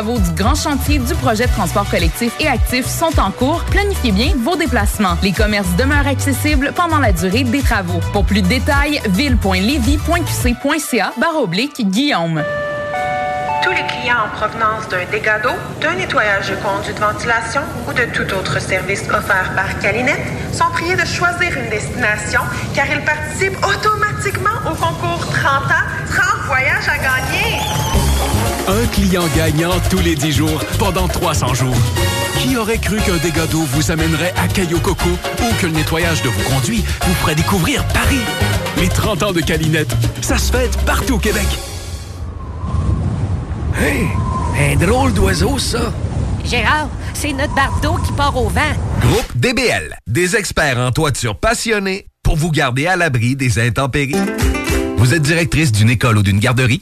du grand chantier du projet de transport collectif et actif sont en cours. Planifiez bien vos déplacements. Les commerces demeurent accessibles pendant la durée des travaux. Pour plus de détails, ville.levy.qc.ca barre oblique Guillaume. Tous les clients en provenance d'un dégât d'eau, d'un nettoyage de conduits de ventilation ou de tout autre service offert par Calinette sont priés de choisir une destination car ils participent automatiquement au concours 30 ans, 30 voyages à gagner. Un client gagnant tous les 10 jours pendant 300 jours. Qui aurait cru qu'un dégât d'eau vous amènerait à Caillou Coco ou que le nettoyage de vos conduits vous ferait découvrir Paris? Les 30 ans de Calinette, ça se fête partout au Québec. Hey, un drôle d'oiseau, ça. Gérard, c'est notre bardeau qui part au vent. Groupe DBL, des experts en toiture passionnés pour vous garder à l'abri des intempéries. Vous êtes directrice d'une école ou d'une garderie?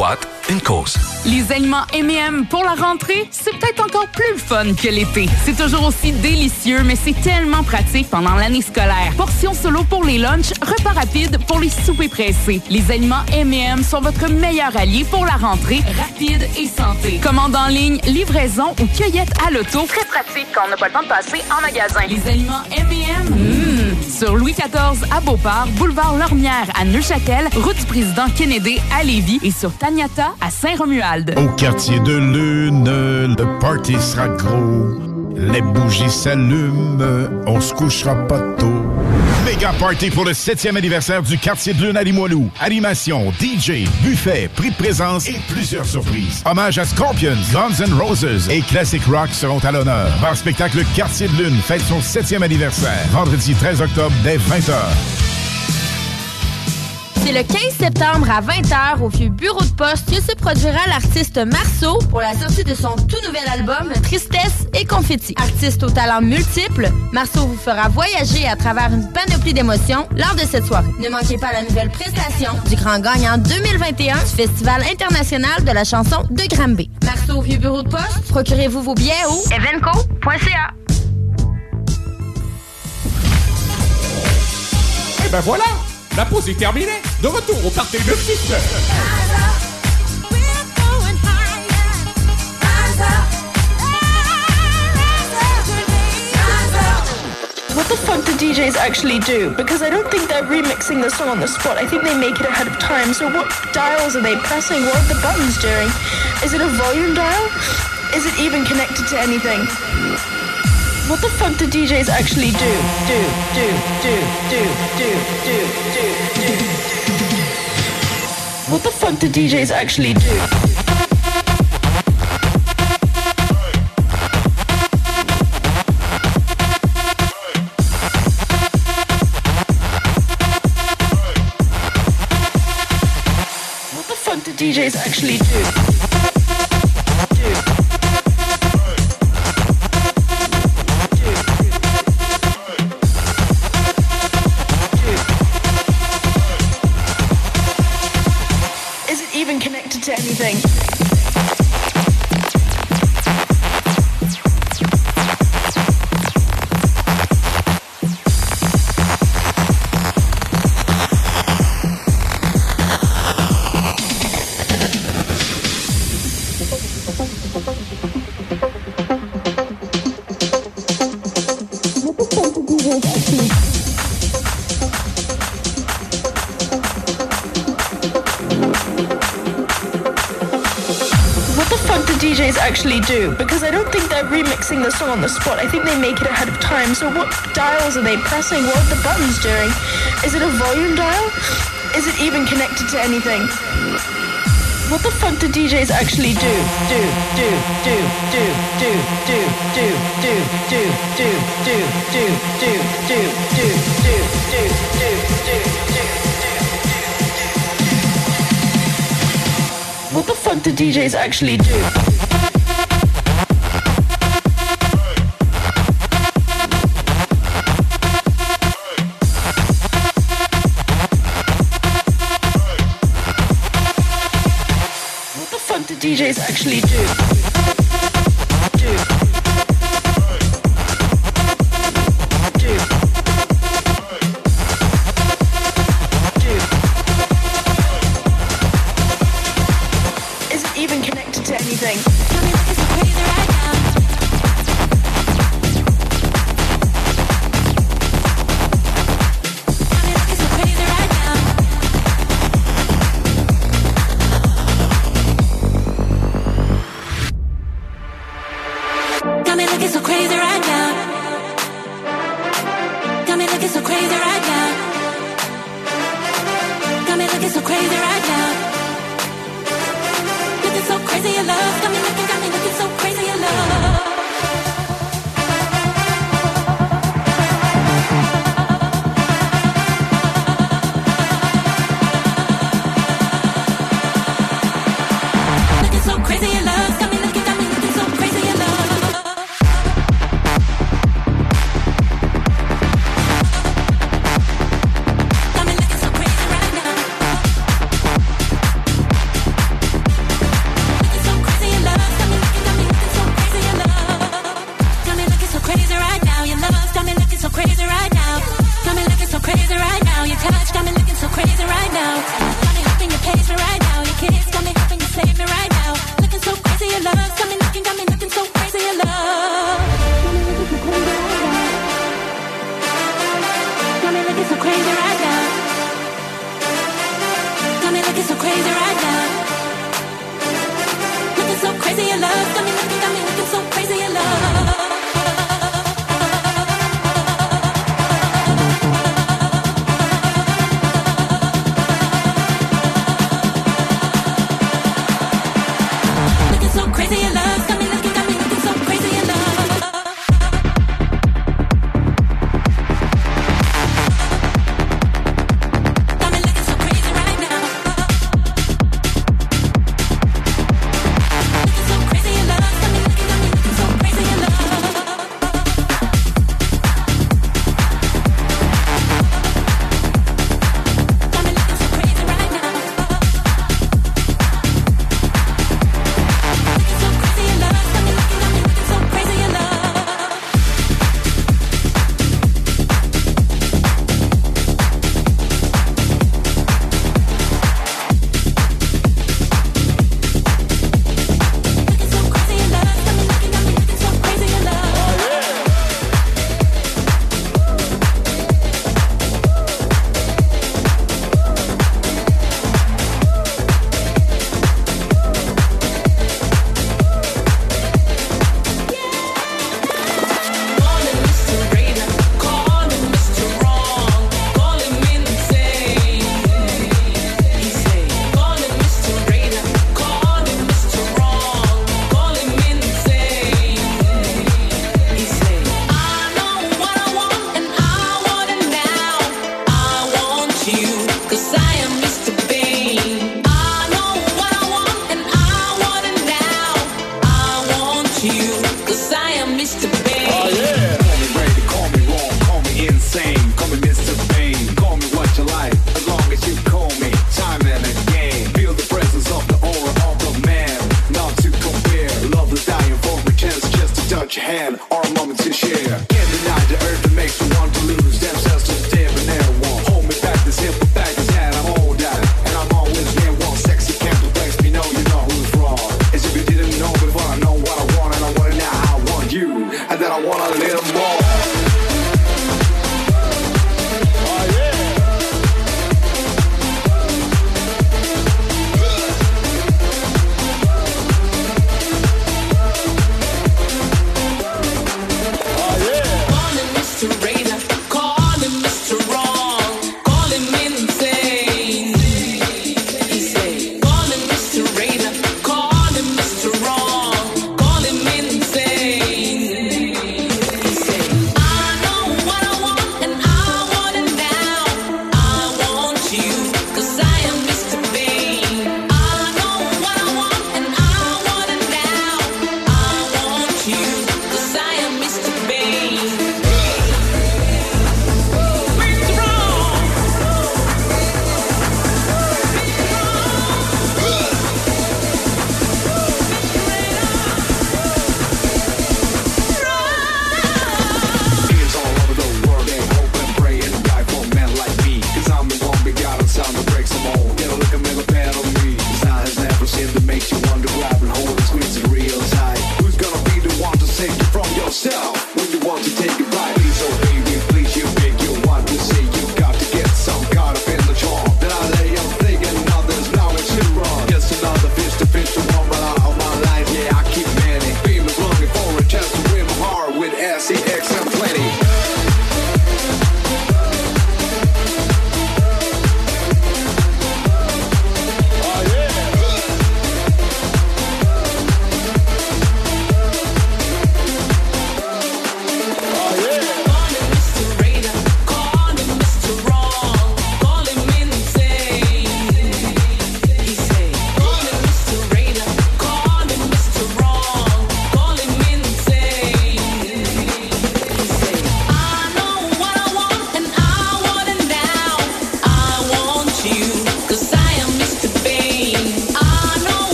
boîte, une cause. Les aliments M&M pour la rentrée, c'est peut-être encore plus le fun que l'été. C'est toujours aussi délicieux, mais c'est tellement pratique pendant l'année scolaire. Portions solo pour les lunchs, repas rapides pour les soupers pressés. Les aliments M&M sont votre meilleur allié pour la rentrée, rapide et santé. Commande en ligne, livraison ou cueillette à l'auto. Très pratique quand on n'a pas le temps de passer en magasin. Les aliments M&M, mmh. sur Louis XIV à Beauport, boulevard Lormière à Neuchâtel, route du président Kennedy à Lévis et sur Taniata à Saint-Romuald. Au quartier de Lune, le party sera gros. les bougies s'allument, on se couchera pas tôt. Méga party pour le 7e anniversaire du quartier de lune à Limoilou. Animation, DJ, buffet, prix de présence et plusieurs surprises. Hommage à Scorpions, Guns N' Roses et Classic Rock seront à l'honneur. Bar spectacle Quartier de lune fête son 7e anniversaire. Vendredi 13 octobre dès 20h. C'est le 15 septembre à 20h au vieux bureau de poste que se produira l'artiste Marceau pour la sortie de son tout nouvel album Tristesse et Confetti. Artiste aux talents multiples, Marceau vous fera voyager à travers une panoplie d'émotions lors de cette soirée. Ne manquez pas la nouvelle prestation du grand gagnant 2021 du Festival international de la chanson de Granby. Marceau au vieux bureau de poste, procurez-vous vos billets au evenco.ca. Et ben voilà La pause est terminée De retour au party de 6 What the fuck do DJs actually do? Because I don't think they're remixing the song on the spot. I think they make it ahead of time. So what dials are they pressing? What are the buttons doing? Is it a volume dial? Is it even connected to anything? What the fuck do DJs actually do? Do, do, do, do, do, do, do, do. What the fuck do DJs actually do? DJs actually do? amazing. Remixing on the spot. I think they make it ahead of time. So what dials are they pressing? What are the buttons doing? Is it a volume dial? Is it even connected to anything? What the fuck do DJs actually? Do, do, do, do, do, do, do, do, do, do, do, do, do, do, do, do, do, do, do, do. What the fuck do DJs actually do? DJs actually do? Crazy right now. Got me looking so crazy right now. Got me looking so crazy right now. So crazy love. Got me looking,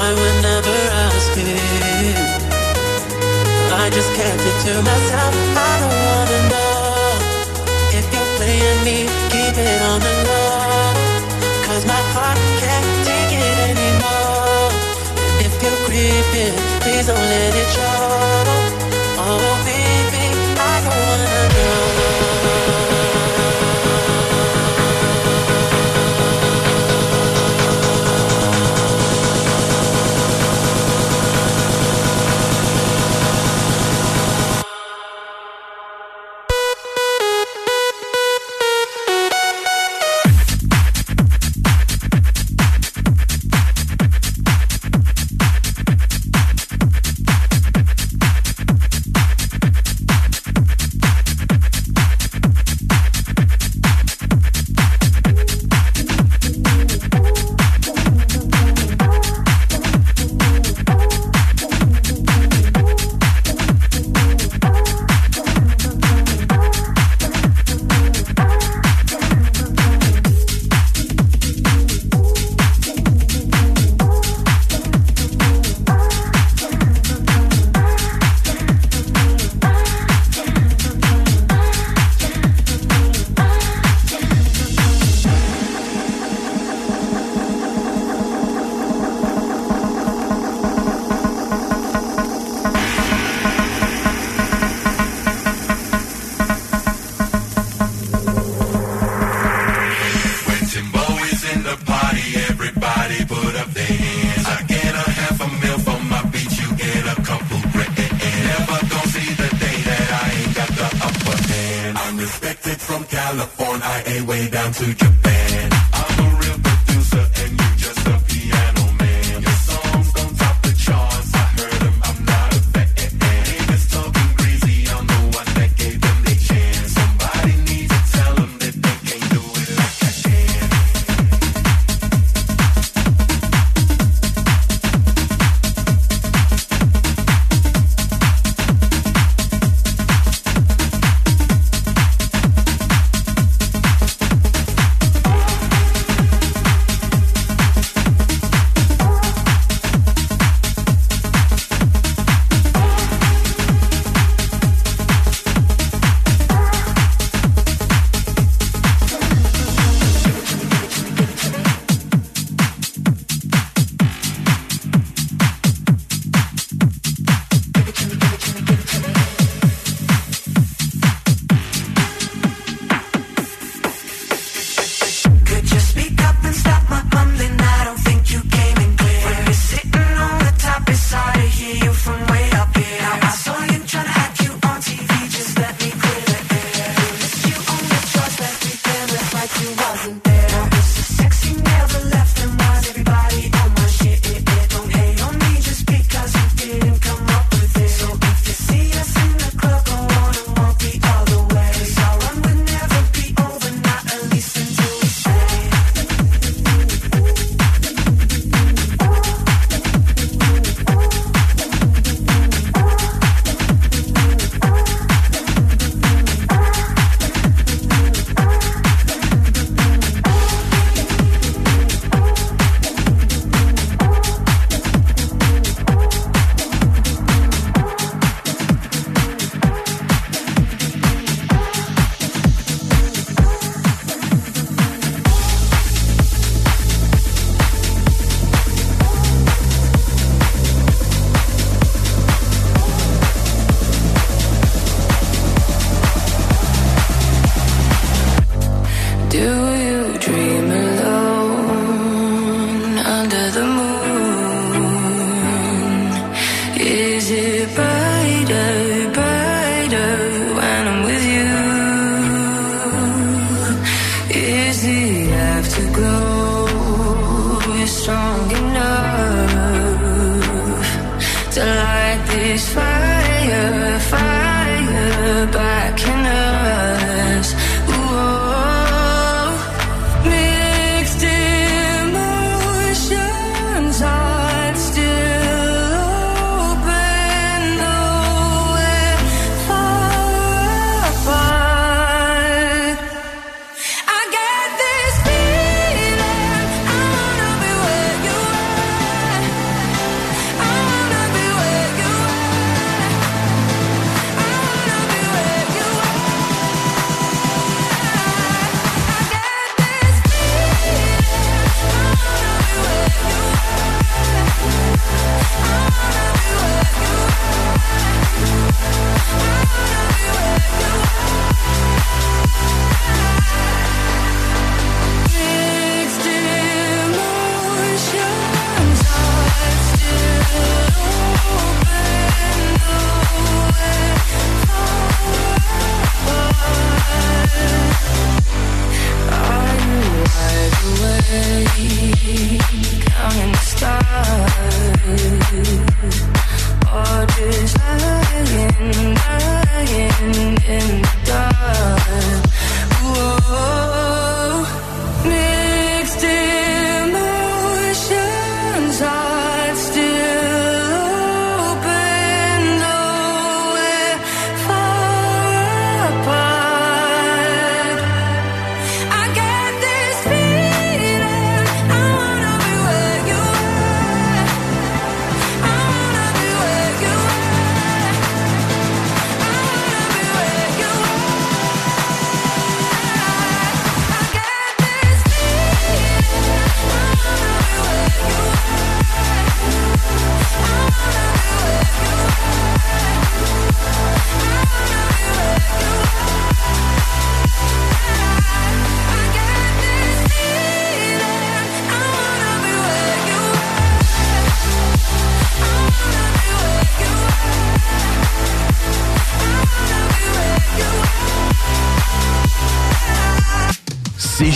I would never ask it. I just kept it to myself. I don't wanna know if you're playing me. Keep it on the low, Cause my heart can't take it anymore. And if you're creeping, please don't let it show.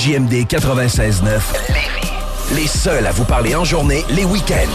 CJMD 96.9. Les seuls à vous parler en journée, les week-ends.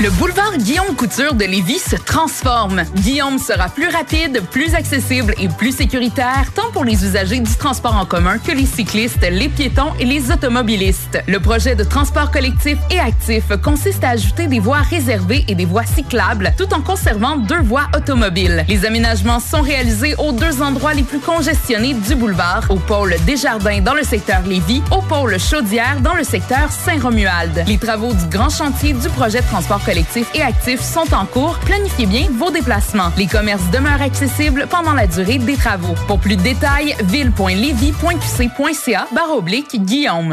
Le boulevard Guillaume Couture de Lévis se transforme. Guillaume sera plus rapide, plus accessible et plus sécuritaire, tant pour les usagers du transport en commun que les cyclistes, les piétons et les automobilistes. Le projet de transport collectif et actif consiste à ajouter des voies réservées et des voies cyclables, tout en conservant deux voies automobiles. Les aménagements sont réalisés aux deux endroits les plus congestionnés du boulevard, au pôle Desjardins dans le secteur Lévis, au pôle Chaudière dans le secteur Saint-Romuald. Les travaux du grand chantier du projet de transport collectif et actif sont en cours. Planifiez bien vos déplacements. Les commerces demeurent accessibles pendant la durée des travaux. Pour plus de détails, ville.levy.qc.ca barre oblique Guillaume.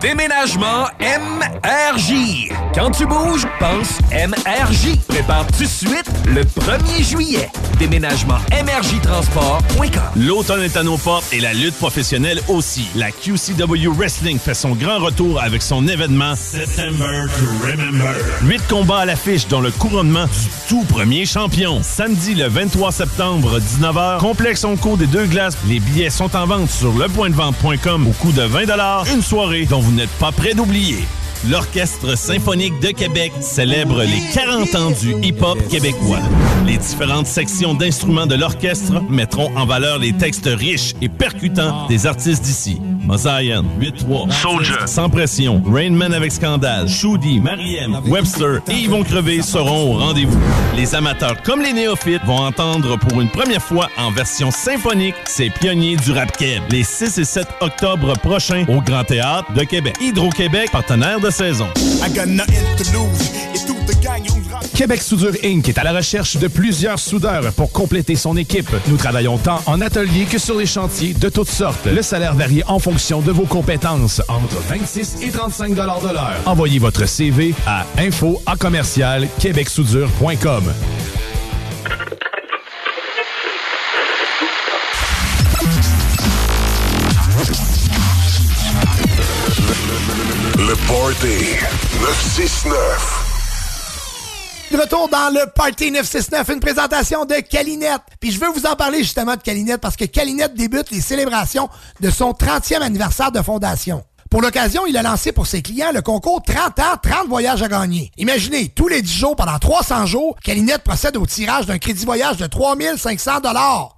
Déménagement MRJ. Quand tu bouges, pense MRJ. Prépare tout de suite le 1er juillet. Déménagement MRJtransport.com. L'automne est à nos portes et la lutte professionnelle aussi. La QCW Wrestling fait son grand retour avec son événement September to Remember. Huit combats à l'affiche dont le couronnement du tout premier champion. Samedi le 23 septembre, 19h, complexe Onco des deux glaces. Les billets sont en vente sur lepointdevente.com au coût de 20 Une soirée dont vous n'êtes pas prêt d'oublier. L'Orchestre symphonique de Québec célèbre les 40 ans du hip-hop québécois. Les différentes sections d'instruments de l'orchestre mettront en valeur les textes riches et percutants des artistes d'ici. Mosaïen, 8-3, Soldier, Sans Pression, Rainman avec Scandale, Shoudi, Mariem, Webster et Yvon Crevé seront au rendez-vous. Les amateurs comme les néophytes vont entendre pour une première fois en version symphonique ces pionniers du rap keb les 6 et 7 octobre prochains au Grand Théâtre de Québec. Hydro-Québec, partenaire de saison. Québec Soudure Inc. est à la recherche de plusieurs soudeurs pour compléter son équipe. Nous travaillons tant en atelier que sur les chantiers de toutes sortes. Le salaire varie en fonction de vos compétences, entre 26 et 35 de l'heure. Envoyez votre CV à info à commercial québecsoudure.com. Party 969. De retour dans le Party 969, une présentation de Calinette. Puis je veux vous en parler justement de Calinette parce que Calinette débute les célébrations de son 30e anniversaire de fondation. Pour l'occasion, il a lancé pour ses clients le concours 30 ans, 30 voyages à gagner. Imaginez, tous les 10 jours, pendant 300 jours, Calinette procède au tirage d'un crédit voyage de 3500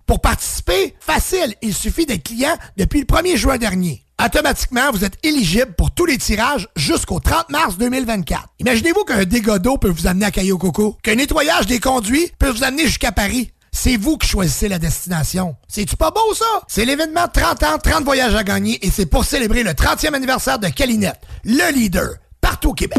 Pour participer, facile, il suffit d'être client depuis le 1er juin dernier. Automatiquement, vous êtes éligible pour tous les tirages jusqu'au 30 mars 2024. Imaginez-vous qu'un dégât d'eau peut vous amener à Caillou Coco, qu'un nettoyage des conduits peut vous amener jusqu'à Paris. C'est vous qui choisissez la destination. C'est-tu pas beau, ça? C'est l'événement 30 ans, 30 voyages à gagner et c'est pour célébrer le 30e anniversaire de Calinette, le leader, partout au Québec.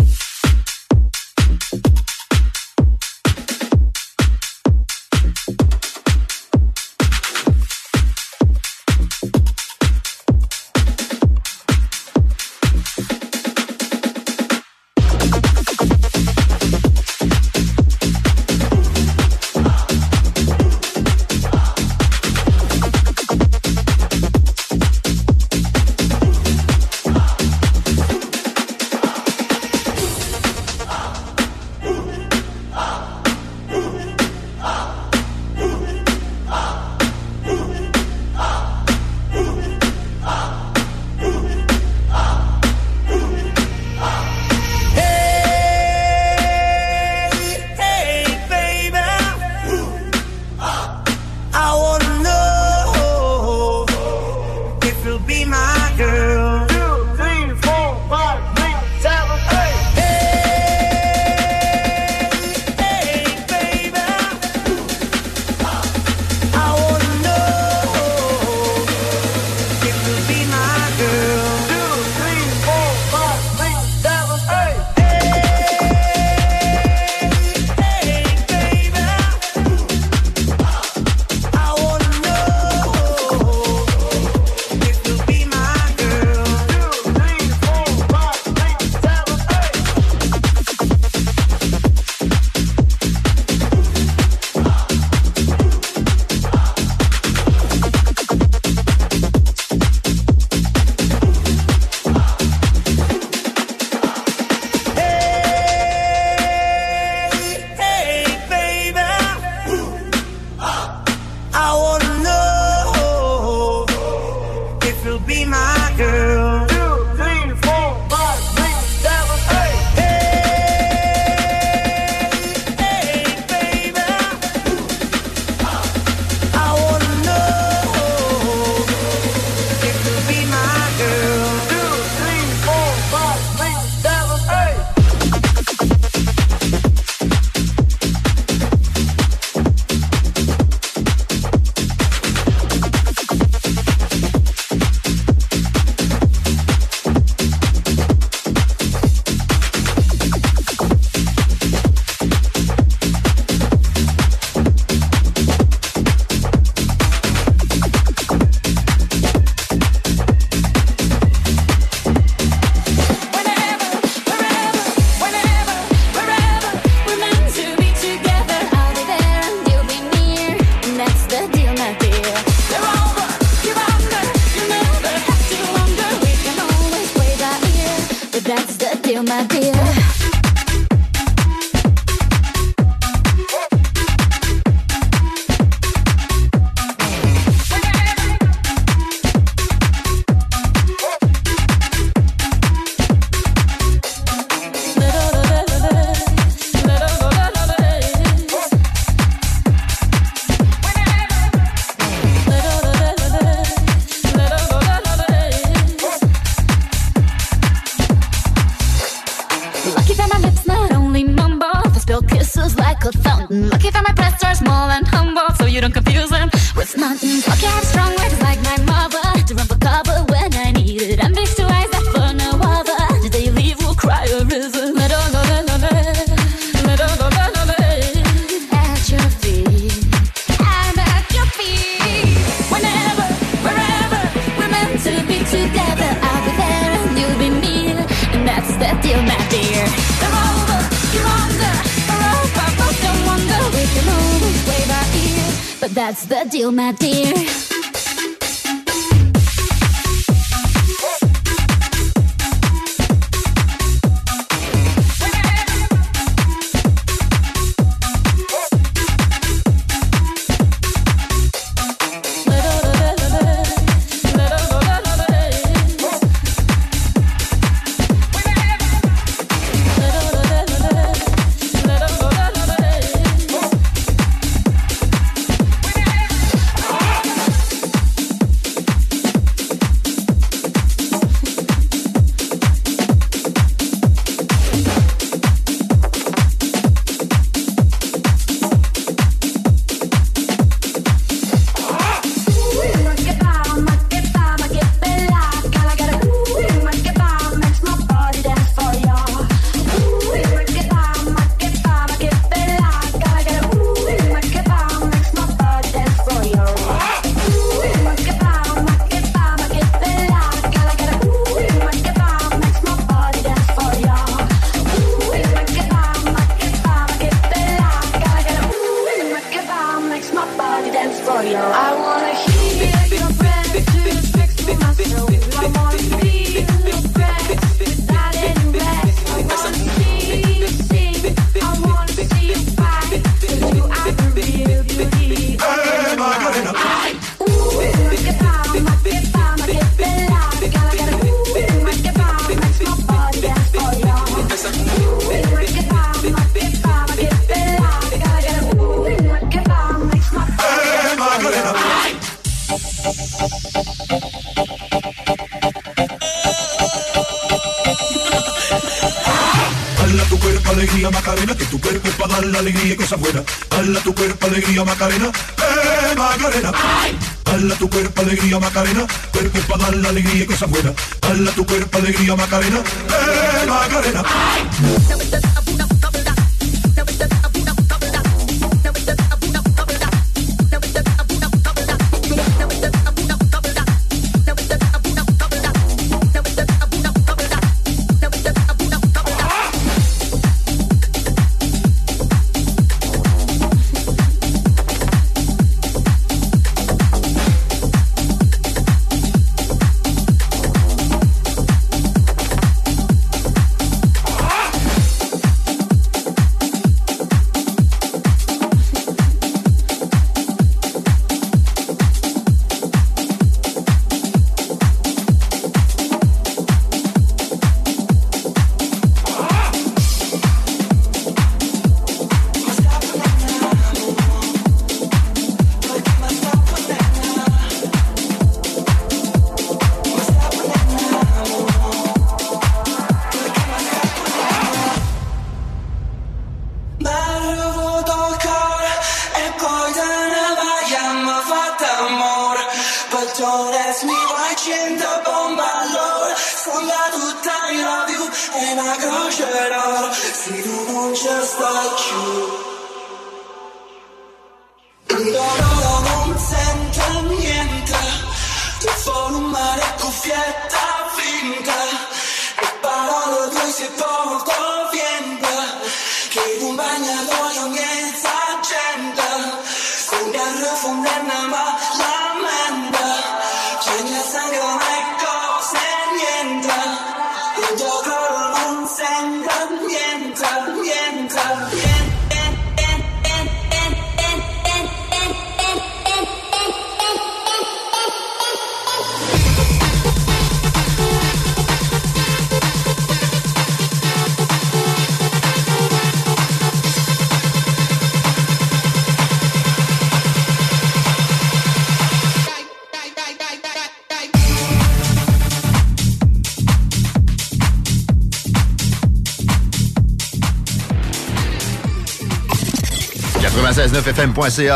Cabello.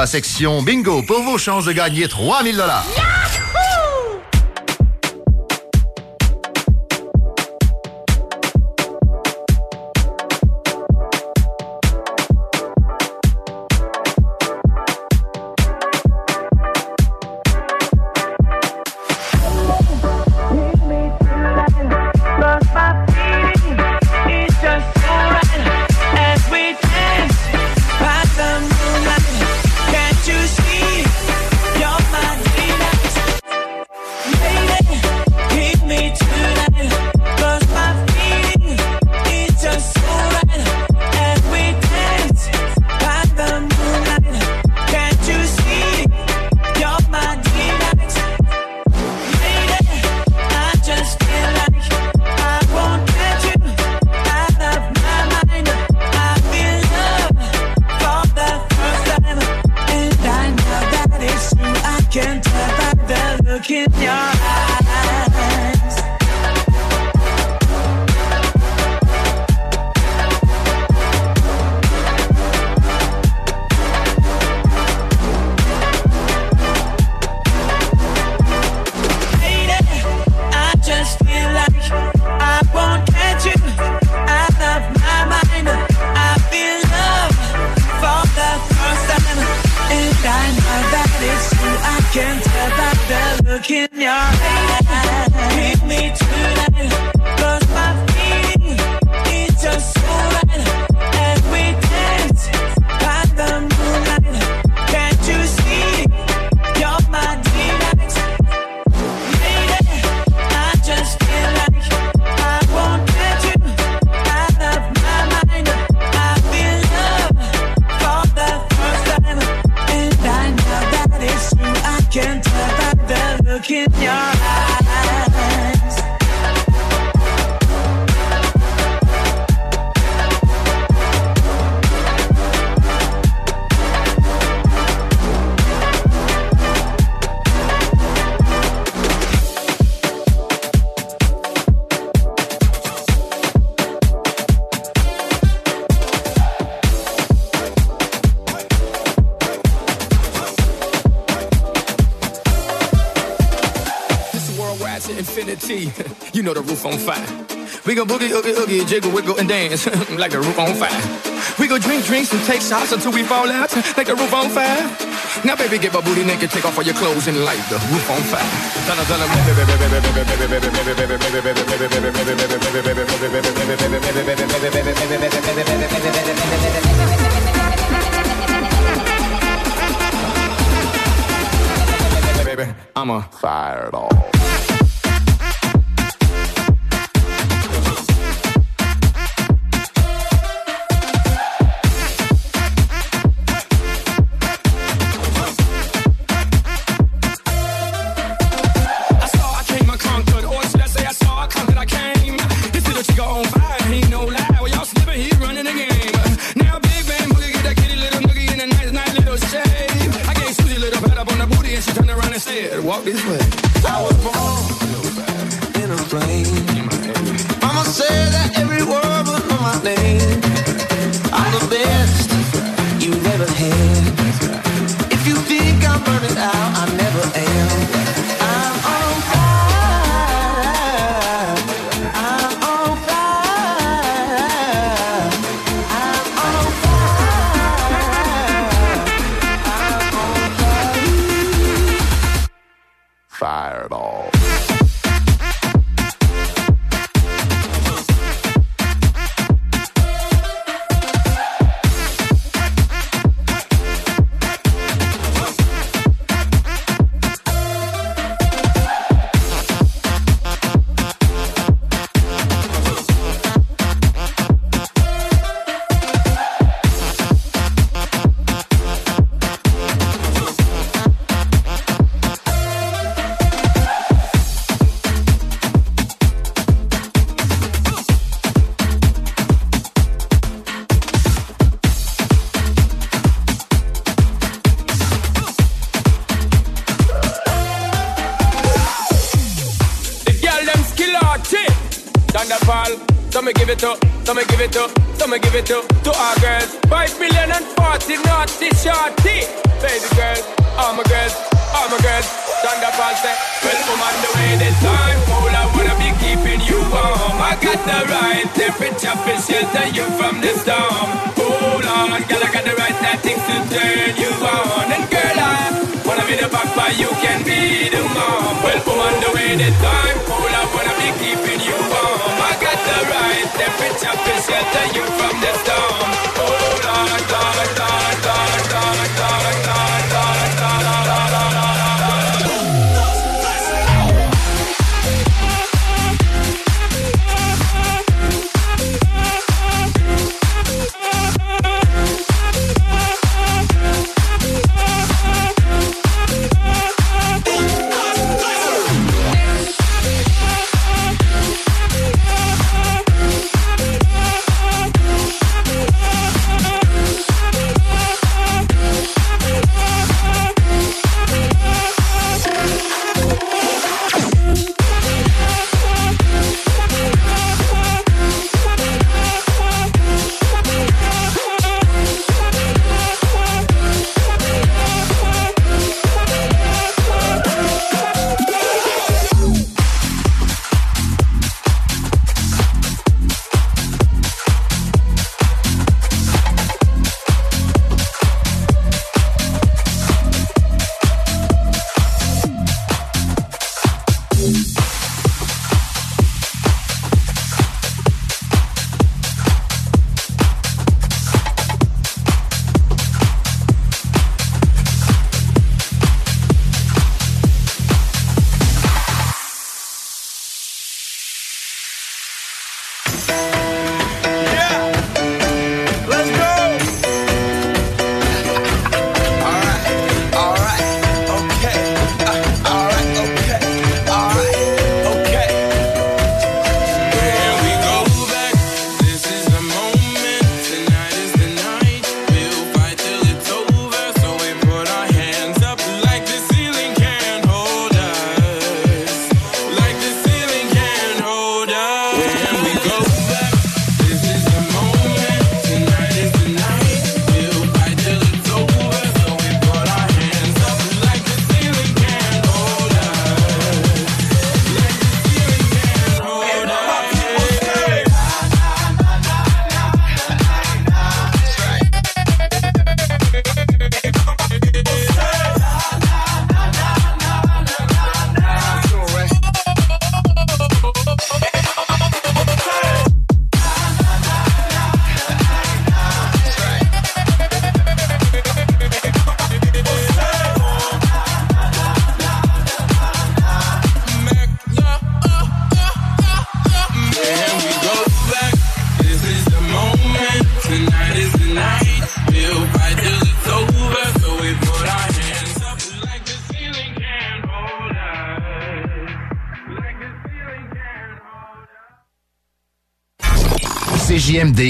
section bingo pour vos chances de gagner 3000 dollars. like the roof on fire. We go drink drinks and take shots until we fall out like the roof on fire. Now, baby, get my booty naked, take off all your clothes and light the roof on fire. I'm a fireball. name.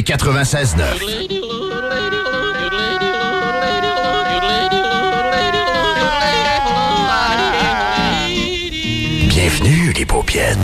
96.9. Bienvenue, les paupiètes.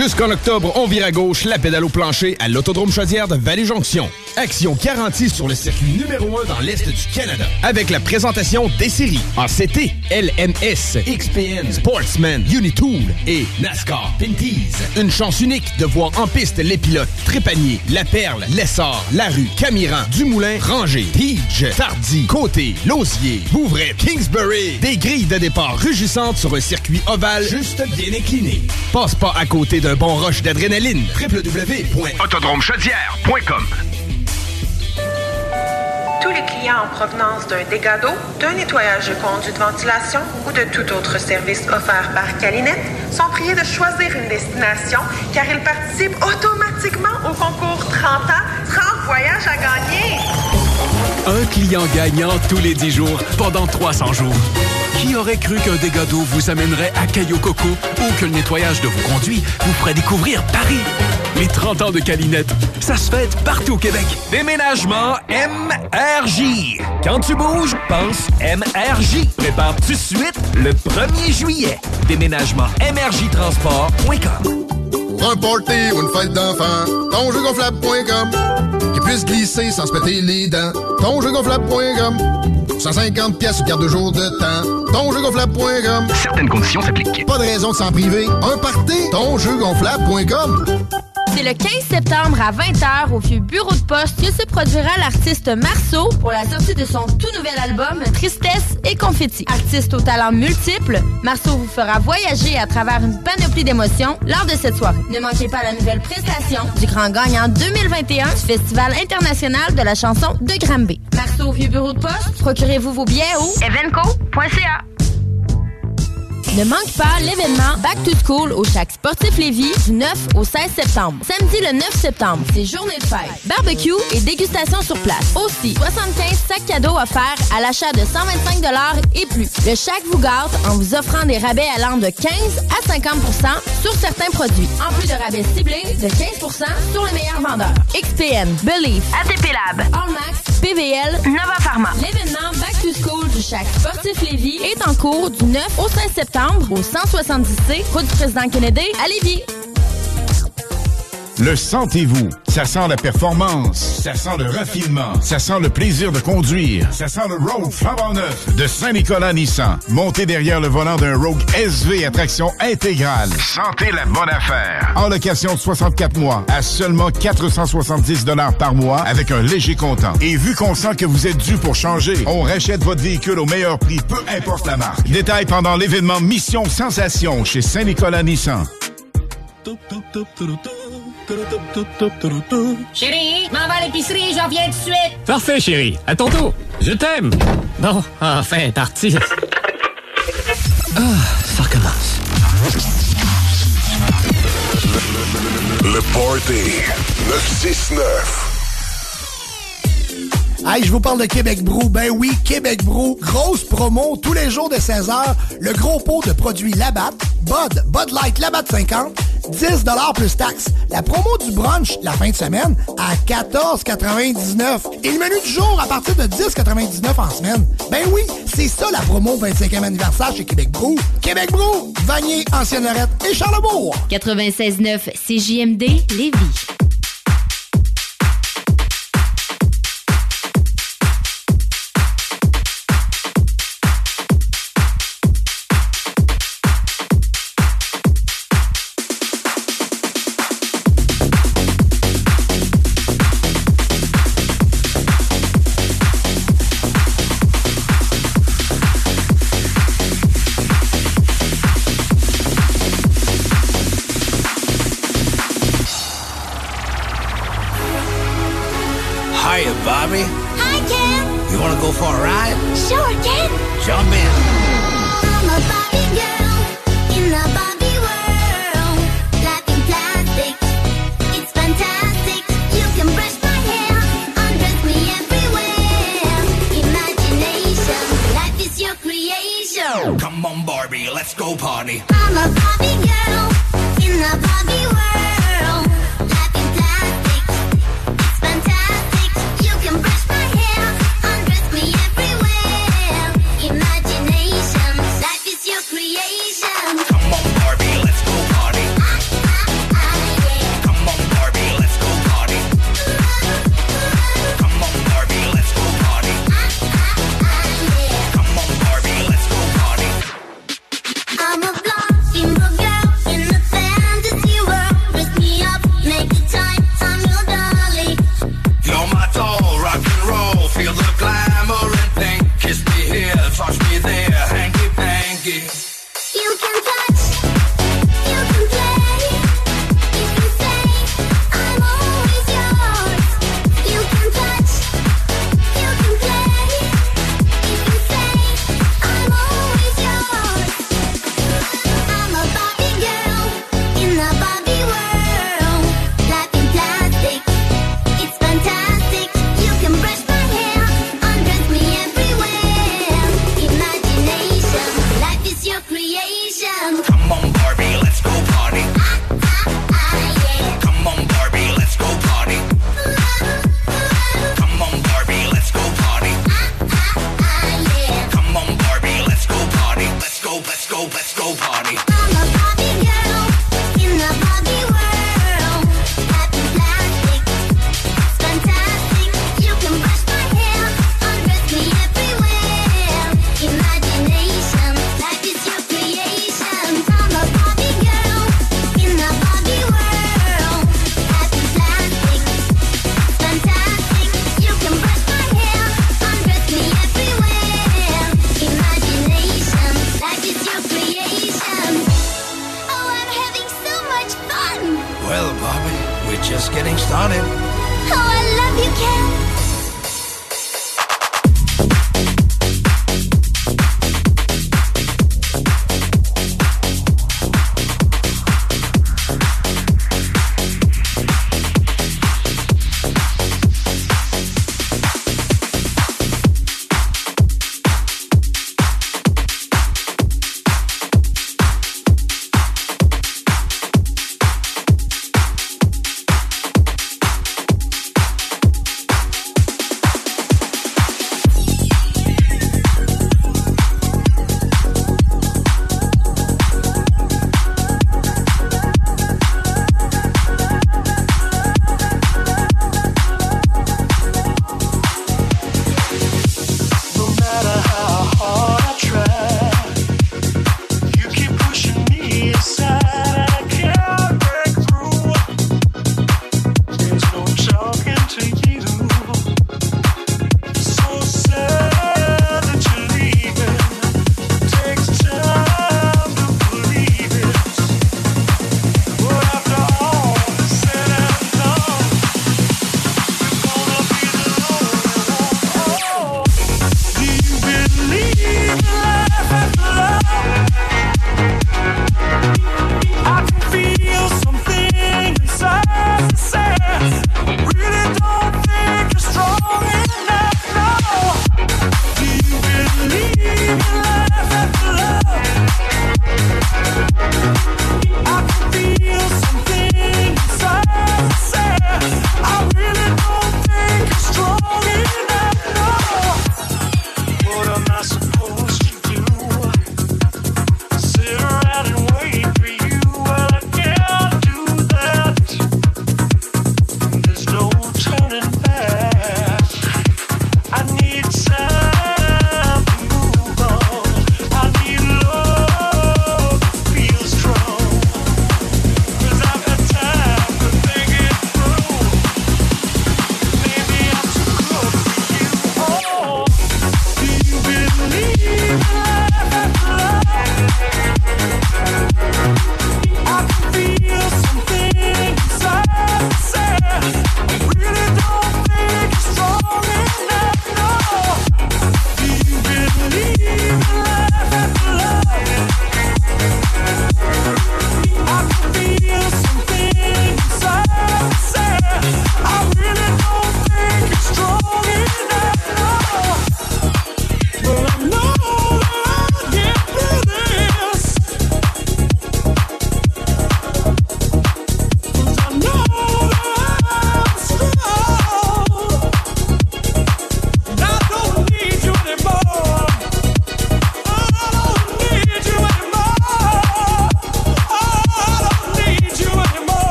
Jusqu'en octobre, on vire à gauche la pédale au plancher à l'Autodrome Chaudière de Vallée-Jonction. Action garantie sur le circuit numéro 1 dans l'Est du Canada. Avec la présentation des séries ACT, LMS, XPN, Sportsman, Unitool et NASCAR Pinties. Une chance unique de voir en piste les pilotes Trépanier, La Perle, Lessard, Larue, Camiran, Dumoulin, Ranger, Tige, Tardy, Côté, Lausier, Bouvray, Kingsbury. Des grilles de départ rugissantes sur un circuit ovale juste bien incliné. Passe pas à côté d'un bon rush d'adrénaline. www.autodromechaudière.com Tous les clients en provenance d'un dégât d'eau, d'un nettoyage de conduits de ventilation ou de tout autre service offert par Calinette sont priés de choisir une destination car ils participent automatiquement au concours 30 ans, 30 voyages à gagner. Un client gagnant tous les 10 jours pendant 300 jours. Qui aurait cru qu'un dégât d'eau vous amènerait à Cayo Coco ou que le nettoyage de vos conduits vous ferait découvrir Paris? Les 30 ans de Calinette, ça se fête partout au Québec. Déménagement MRJ. Quand tu bouges, pense MRJ. Prépare tout de suite le 1er juillet. Déménagement MRJtransport.com. Pour un party ou une fête d'enfant, tonjeugonflable.com. Qui puisse glisser sans se péter les dents, tonjeugonflable.com. 150 pièces ou carte de jour de temps, tonjeugonflable.com. Certaines conditions s'appliquent. Pas de raison de s'en priver. Un party, tonjeugonflable.com. C'est le 15 septembre à 20h au vieux bureau de poste que se produira l'artiste Marceau pour la sortie de son tout nouvel album Tristesse et Confetti. Artiste aux talents multiples, Marceau vous fera voyager à travers une panoplie d'émotions lors de cette soirée. Ne manquez pas la nouvelle prestation du grand gagnant 2021 du Festival international de la chanson de Granby. Marceau au vieux bureau de poste, procurez-vous vos billets au evenco.ca. Ne manque pas l'événement Back to School au Chac Sportif Lévis du 9 au 16 septembre. Samedi le 9 septembre, c'est journée de fête. Barbecue et dégustation sur place. Aussi, 75 sacs cadeaux offerts à l'achat de 125 et plus. Le Chac vous gâte en vous offrant des rabais allant de 15 à 50% sur certains produits. En plus de rabais ciblés de 15% sur les meilleurs vendeurs. XPN, Believe, ATP Lab, Allmax, PVL, Nova Pharma. L'événement Back to School du Chac Sportif Lévis est en cours du 9 au 16 septembre au 170C, route du président Kennedy à Lévis. Le sentez-vous? Ça sent la performance, ça sent le raffinement, ça sent le plaisir de conduire, ça sent le Rogue flambant neuf de Saint-Nicolas Nissan. Montez derrière le volant d'un Rogue SV à traction intégrale. Sentez la bonne affaire. En location de 64 mois à seulement 470 dollars par mois avec un léger comptant. Et vu qu'on sent que vous êtes dû pour changer, on rachète votre véhicule au meilleur prix, peu importe la marque. Détail pendant l'événement Mission Sensation chez Saint-Nicolas Nissan. Chérie, m'en va à l'épicerie, j'en viens tout de suite. Parfait, chérie. À ton tour. Je t'aime. Bon, enfin, parti. Ah, ça recommence. Le Party 969. Hey, je vous parle de Québec Brou. Ben oui, Québec Brou. Grosse promo tous les jours de 16h. Le gros pot de produits Labatt, Bud, Bud Light Labatt 50, 10 plus taxes. La promo du brunch la fin de semaine à 14,99. Et le menu du jour à partir de 10,99 en semaine. Ben oui, c'est ça la promo 25e anniversaire chez Québec Brou. Québec Brou, Vanier, Ancienne Lorette et Charlebourg. 96.9 CJMD Lévis.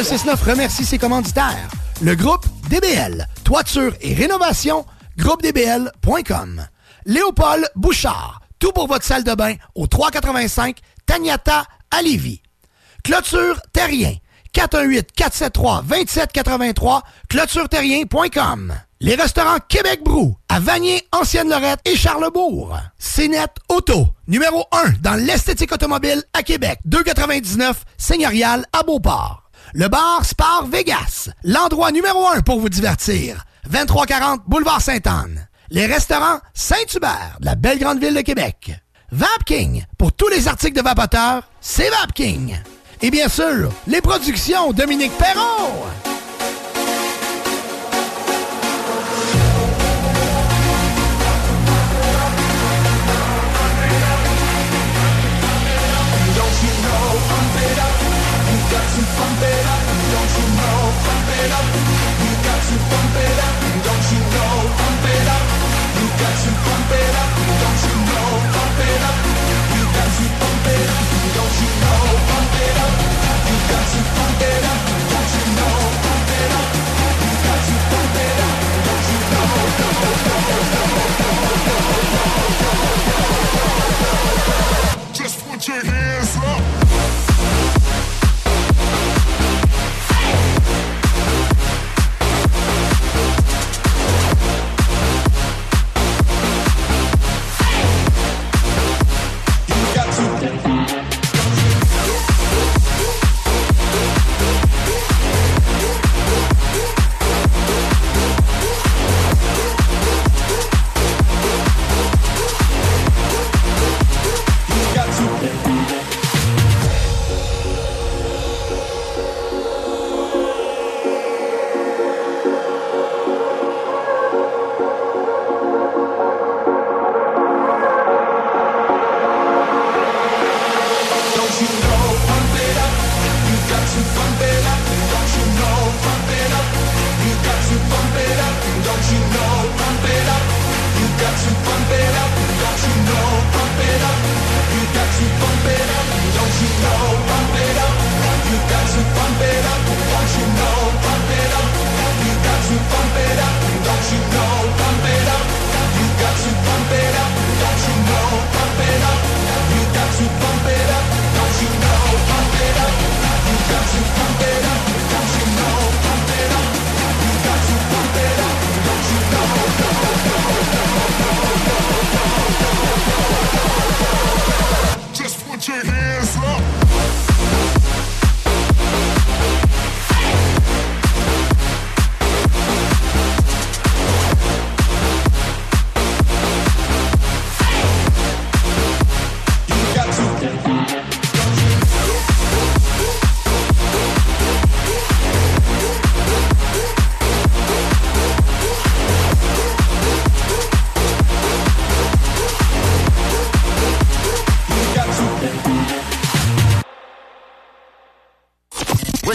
969 remercie ses commanditaires. Le groupe DBL, toiture et rénovation, groupedbl.com. Léopold Bouchard, tout pour votre salle de bain au 385 Tagnata à Lévis. Clôture Terrien, 418-473-2783, clôtureterrien.com. Les restaurants Québec Brou, à Vanier, Ancienne-Lorette et Charlebourg. CNET Auto, numéro 1 dans l'esthétique automobile à Québec. 299 Seigneurial à Beauport. Le bar Spar Vegas, l'endroit numéro 1 pour vous divertir. 2340 Boulevard Sainte-Anne. Les restaurants Saint-Hubert, de la belle grande ville de Québec. Vapking, pour tous les articles de vapoteurs, c'est Vapking. Et bien sûr, les productions Dominique Perrault. Just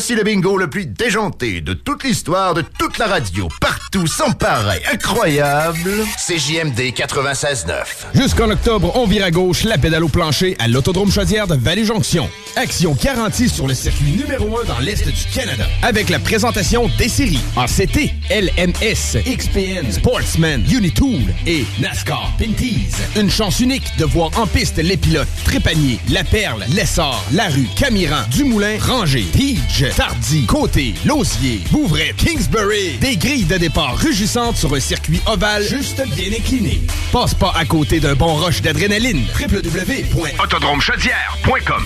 Voici le bingo le plus déjanté de toute l'histoire de toute la radio. Partout, sans pareil, incroyable. CJMD 96.9. Jusqu'en octobre, on vire à gauche la pédale au plancher à l'Autodrome Chaudière de Vallée-Jonction. Action garantie sur le circuit numéro 1 dans l'Est du Canada. Avec la présentation des séries ACT, LMS, XPN, Sportsman, Unitool et NASCAR Pinties. Une chance unique de voir en piste les pilotes Trépanier, La Perle, Lessard, Larue, Camiran, Dumoulin, Ranger, Tige, Tardy, Côté, Lausier, Bouvray, Kingsbury. Des grilles de départ rugissantes sur un circuit ovale juste bien incliné. Passe pas à côté d'un bon rush d'adrénaline. www.autodromechaudière.com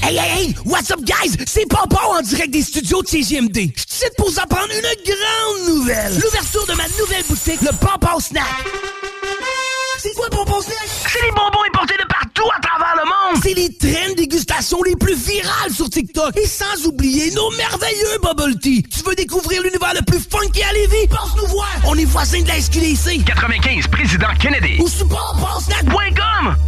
Hey, hey, hey! What's up, guys? C'est Papa en direct des studios de CGMD. Suis pour vous apprendre une grande nouvelle. L'ouverture de ma nouvelle boutique, le Papa Snack. C'est quoi le Papa Snack? C'est les bonbons importés de partout à travers le monde. C'est les traînes dégustation les plus virales sur TikTok. Et sans oublier nos merveilleux bubble tea. Tu veux découvrir l'univers le plus funky à Lévis? Passe nous voir. On est voisins de la SQDC. 95, Président Kennedy. Ou sur papasnack.com.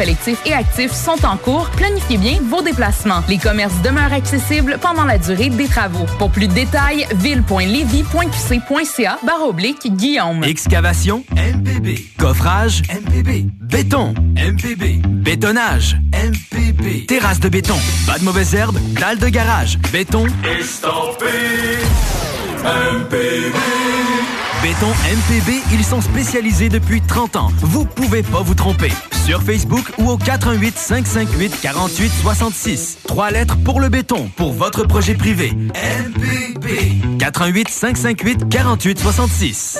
et actif sont en cours. Planifiez bien vos déplacements. Les commerces demeurent accessibles pendant la durée des travaux. Pour plus de détails, ville.levy.qc.ca barre oblique Guillaume. Excavation MPB. Coffrage MPB. Béton MPB. Bétonnage MPB. Terrasse de béton. Pas de mauvaises herbes. Dalle de garage. Béton. Estampé MPB Béton MPB, ils sont spécialisés depuis 30 ans. Vous pouvez pas vous tromper. Sur Facebook ou au 418 558 48 66. Trois lettres pour le béton, pour votre projet privé. MPB. 418 558 48 66.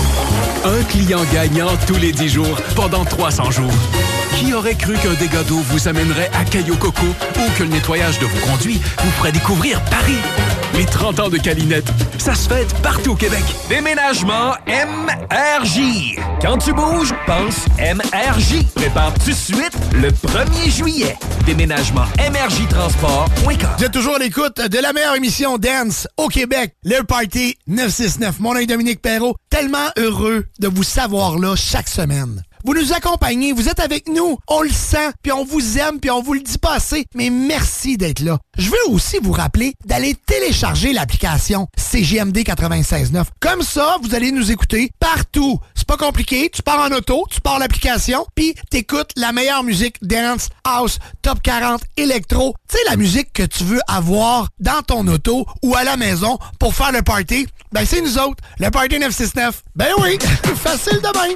Un client gagnant tous les 10 jours pendant 300 jours. Qui aurait cru qu'un dégât d'eau vous amènerait à Caillou Coco ou que le nettoyage de vos conduits vous ferait découvrir Paris? Les 30 ans de Calinette, ça se fête partout au Québec. Déménagement MRJ. Quand tu bouges, pense MRJ. Prépare tout de suite le 1er juillet. Déménagement MRJ Transport.com. Vous êtes toujours à l'écoute de la meilleure émission dance au Québec, le Party 969. Mon nom est Dominique Perrault. Tellement heureux de vous savoir là chaque semaine. Vous nous accompagnez, vous êtes avec nous, on le sent, puis on vous aime, puis on vous le dit pas assez, mais merci d'être là. Je veux aussi vous rappeler d'aller télécharger l'application CGMD 96.9. Comme ça, vous allez nous écouter partout. C'est pas compliqué, tu pars en auto, tu pars l'application, puis t'écoutes la meilleure musique dance, house, top 40, électro. Tu sais, la musique que tu veux avoir dans ton auto ou à la maison pour faire le party, ben c'est nous autres, le Party 969. Ben oui, facile de même.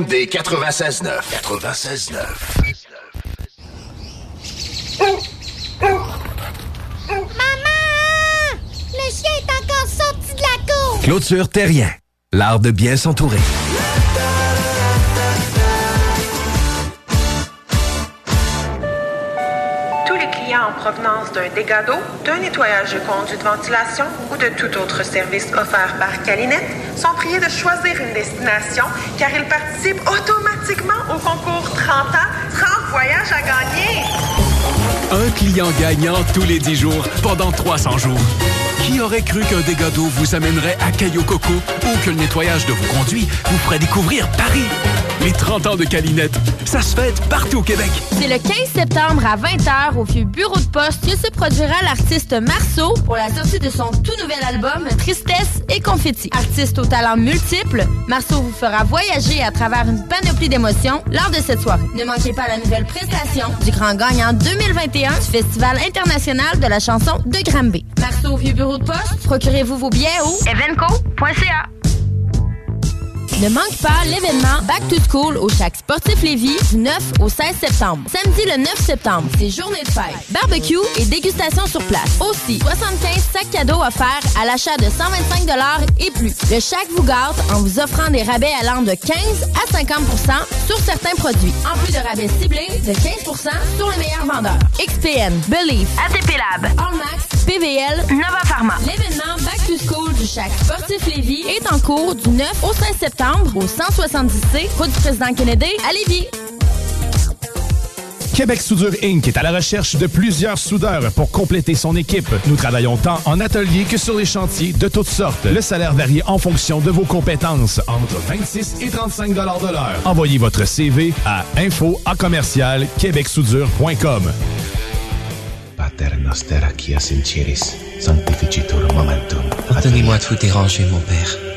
CJMD 96.9. 96.9. Maman! Le chien est encore sorti de la cour! Clôture Terrien. L'art de bien s'entourer. Tous les clients en provenance d'un dégât d'eau, d'un nettoyage de conduits de ventilation ou de tout autre service offert par Calinette sont priés de choisir une destination car ils participent automatiquement au concours 30 ans, 30 voyages à gagner. Un client gagnant tous les 10 jours pendant 300 jours. Qui aurait cru qu'un dégât d'eau vous amènerait à Cayo Coco ou que le nettoyage de vos conduits vous ferait découvrir Paris? Les 30 ans de Calinette, ça se fête partout au Québec. C'est le 15 septembre à 20h au vieux bureau de poste que se produira l'artiste Marceau pour la sortie de son tout nouvel album Tristesse et Confetti. Artiste aux talents multiples, Marceau vous fera voyager à travers une panoplie d'émotions lors de cette soirée. Ne manquez pas la nouvelle prestation du grand gagnant 2021 du Festival international de la chanson de Granby. Marceau au vieux bureau de poste, procurez-vous vos billets au evenco.ca. Ne manque pas l'événement Back to School au Chac Sportif Lévis du 9 au 16 septembre. Samedi le 9 septembre, c'est journée de fête. Barbecue et dégustation sur place. Aussi, 75 sacs cadeaux offerts à l'achat de 125 et plus. Le Chac vous gâte en vous offrant des rabais allant de 15 à 50% sur certains produits. En plus de rabais ciblés de 15% sur les meilleurs vendeurs. XPN, Believe, ATP Lab, Allmax, PVL, Nova Pharma. L'événement Back to School du Chac Sportif Lévis est en cours du 9 au 16 septembre au 170C, route du président Kennedy à Lévis. Québec Soudure Inc. est à la recherche de plusieurs soudeurs pour compléter son équipe. Nous travaillons tant en atelier que sur les chantiers de toutes sortes. Le salaire varie en fonction de vos compétences, entre 26 et 35 de l'heure. Envoyez votre CV à info à commercial québecsoudure.com. Pater noster qui sincieris, sanctificitur momentum. Pardonnez-moi de vous déranger, mon père,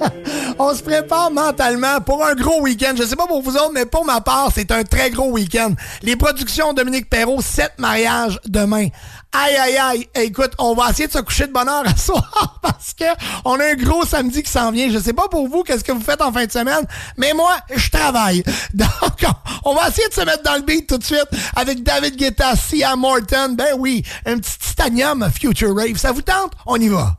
On se prépare mentalement pour un gros week-end. Je sais pas pour vous autres, mais pour ma part, c'est un très gros week-end. Les productions Dominique Perrault, 7 mariages demain. Aïe, aïe, aïe. Écoute, on va essayer de se coucher de bonne heure à soir parce que on a un gros samedi qui s'en vient. Je sais pas pour vous qu'est-ce que vous faites en fin de semaine, mais moi, je travaille. Donc, on va essayer de se mettre dans le beat tout de suite avec David Guetta, Sia Morton. Ben oui, un petit titanium Future Rave. Ça vous tente? On y va.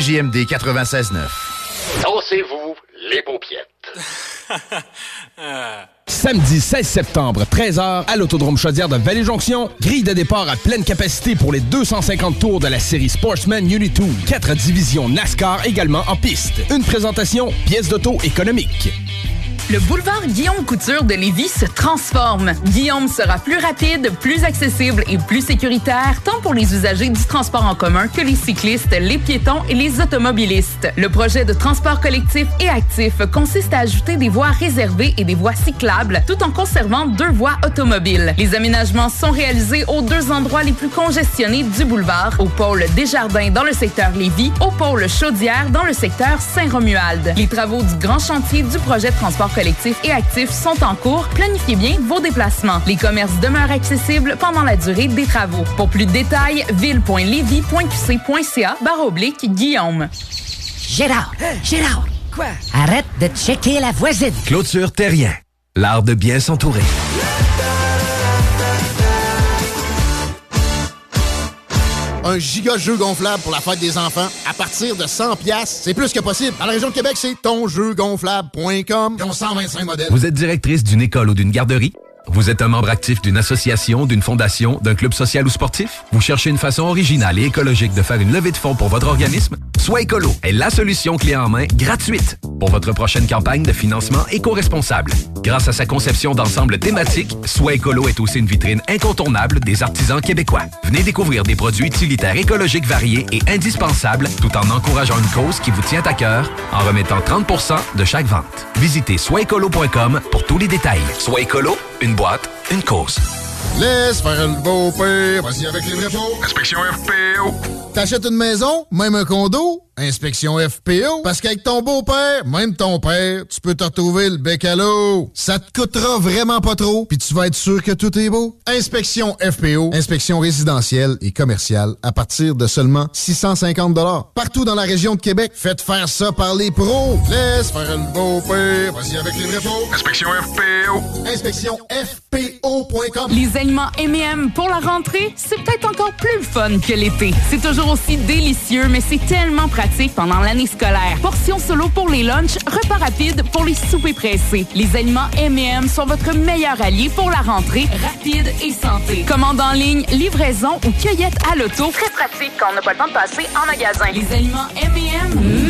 CJMD 96.9. Dansez-vous les paupiètes. Samedi 16 septembre, 13h, à l'Autodrome Chaudière de Vallée-Jonction. Grille de départ à pleine capacité pour les 250 tours de la série Sportsman Unity 2. Quatre divisions NASCAR également en piste. Une présentation, pièce d'auto économique. Le boulevard Guillaume Couture de Lévis se transforme. Guillaume sera plus rapide, plus accessible et plus sécuritaire, tant pour les usagers du transport en commun que les cyclistes, les piétons et les automobilistes. Le projet de transport collectif et actif consiste à ajouter des voies réservées et des voies cyclables, tout en conservant deux voies automobiles. Les aménagements sont réalisés aux deux endroits les plus congestionnés du boulevard, au pôle Desjardins dans le secteur Lévis, au pôle Chaudière dans le secteur Saint-Romuald. Les travaux du grand chantier du projet de transport collectif et actif sont en cours. Planifiez bien vos déplacements. Les commerces demeurent accessibles pendant la durée des travaux. Pour plus de détails, ville.levy.qc.ca barre oblique Guillaume. Gérard, Gérard. Quoi? Arrête de checker la voisine. Clôture Terrien. L'art de bien s'entourer. Un giga jeu gonflable pour la fête des enfants à partir de 100 pièces, c'est plus que possible. Dans la région de Québec, c'est tonjeugonflable.com. Ils ont 125 modèles. Vous êtes directrice d'une école ou d'une garderie? Vous êtes un membre actif d'une association, d'une fondation, d'un club social ou sportif? Vous cherchez une façon originale et écologique de faire une levée de fonds pour votre organisme? Soit Écolo est la solution clé en main gratuite pour votre prochaine campagne de financement éco-responsable. Grâce à sa conception d'ensemble thématique, Soit Écolo est aussi une vitrine incontournable des artisans québécois. Venez découvrir des produits utilitaires écologiques variés et indispensables tout en encourageant une cause qui vous tient à cœur en remettant 30% de chaque vente. Visitez soitécolo.com pour tous les détails. Soit Écolo, une boîte, une cause. Laisse faire le beau père, vas-y avec les vrais pots. Inspection FPO. T'achètes une maison, même un condo, inspection FPO. Parce qu'avec ton beau-père, même ton père, tu peux te retrouver le bec à l'eau. Ça te coûtera vraiment pas trop, puis tu vas être sûr que tout est beau. Inspection FPO, inspection résidentielle et commerciale à partir de seulement 650 Partout dans la région de Québec, faites faire ça par les pros. Laisse faire le beau-père, vas-y avec les vrais pros. Inspection FPO. Inspection FPO.com. Les aliments M&M pour la rentrée, c'est peut-être encore plus fun que l'été. C'est toujours aussi délicieux, mais c'est tellement pratique pendant l'année scolaire. Portions solo pour les lunchs, repas rapides pour les soupers pressés. Les aliments M&M sont votre meilleur allié pour la rentrée, rapide et santé. Commande en ligne, livraison ou cueillette à l'auto. Très pratique quand on n'a pas le temps de passer en magasin. Les aliments M&M.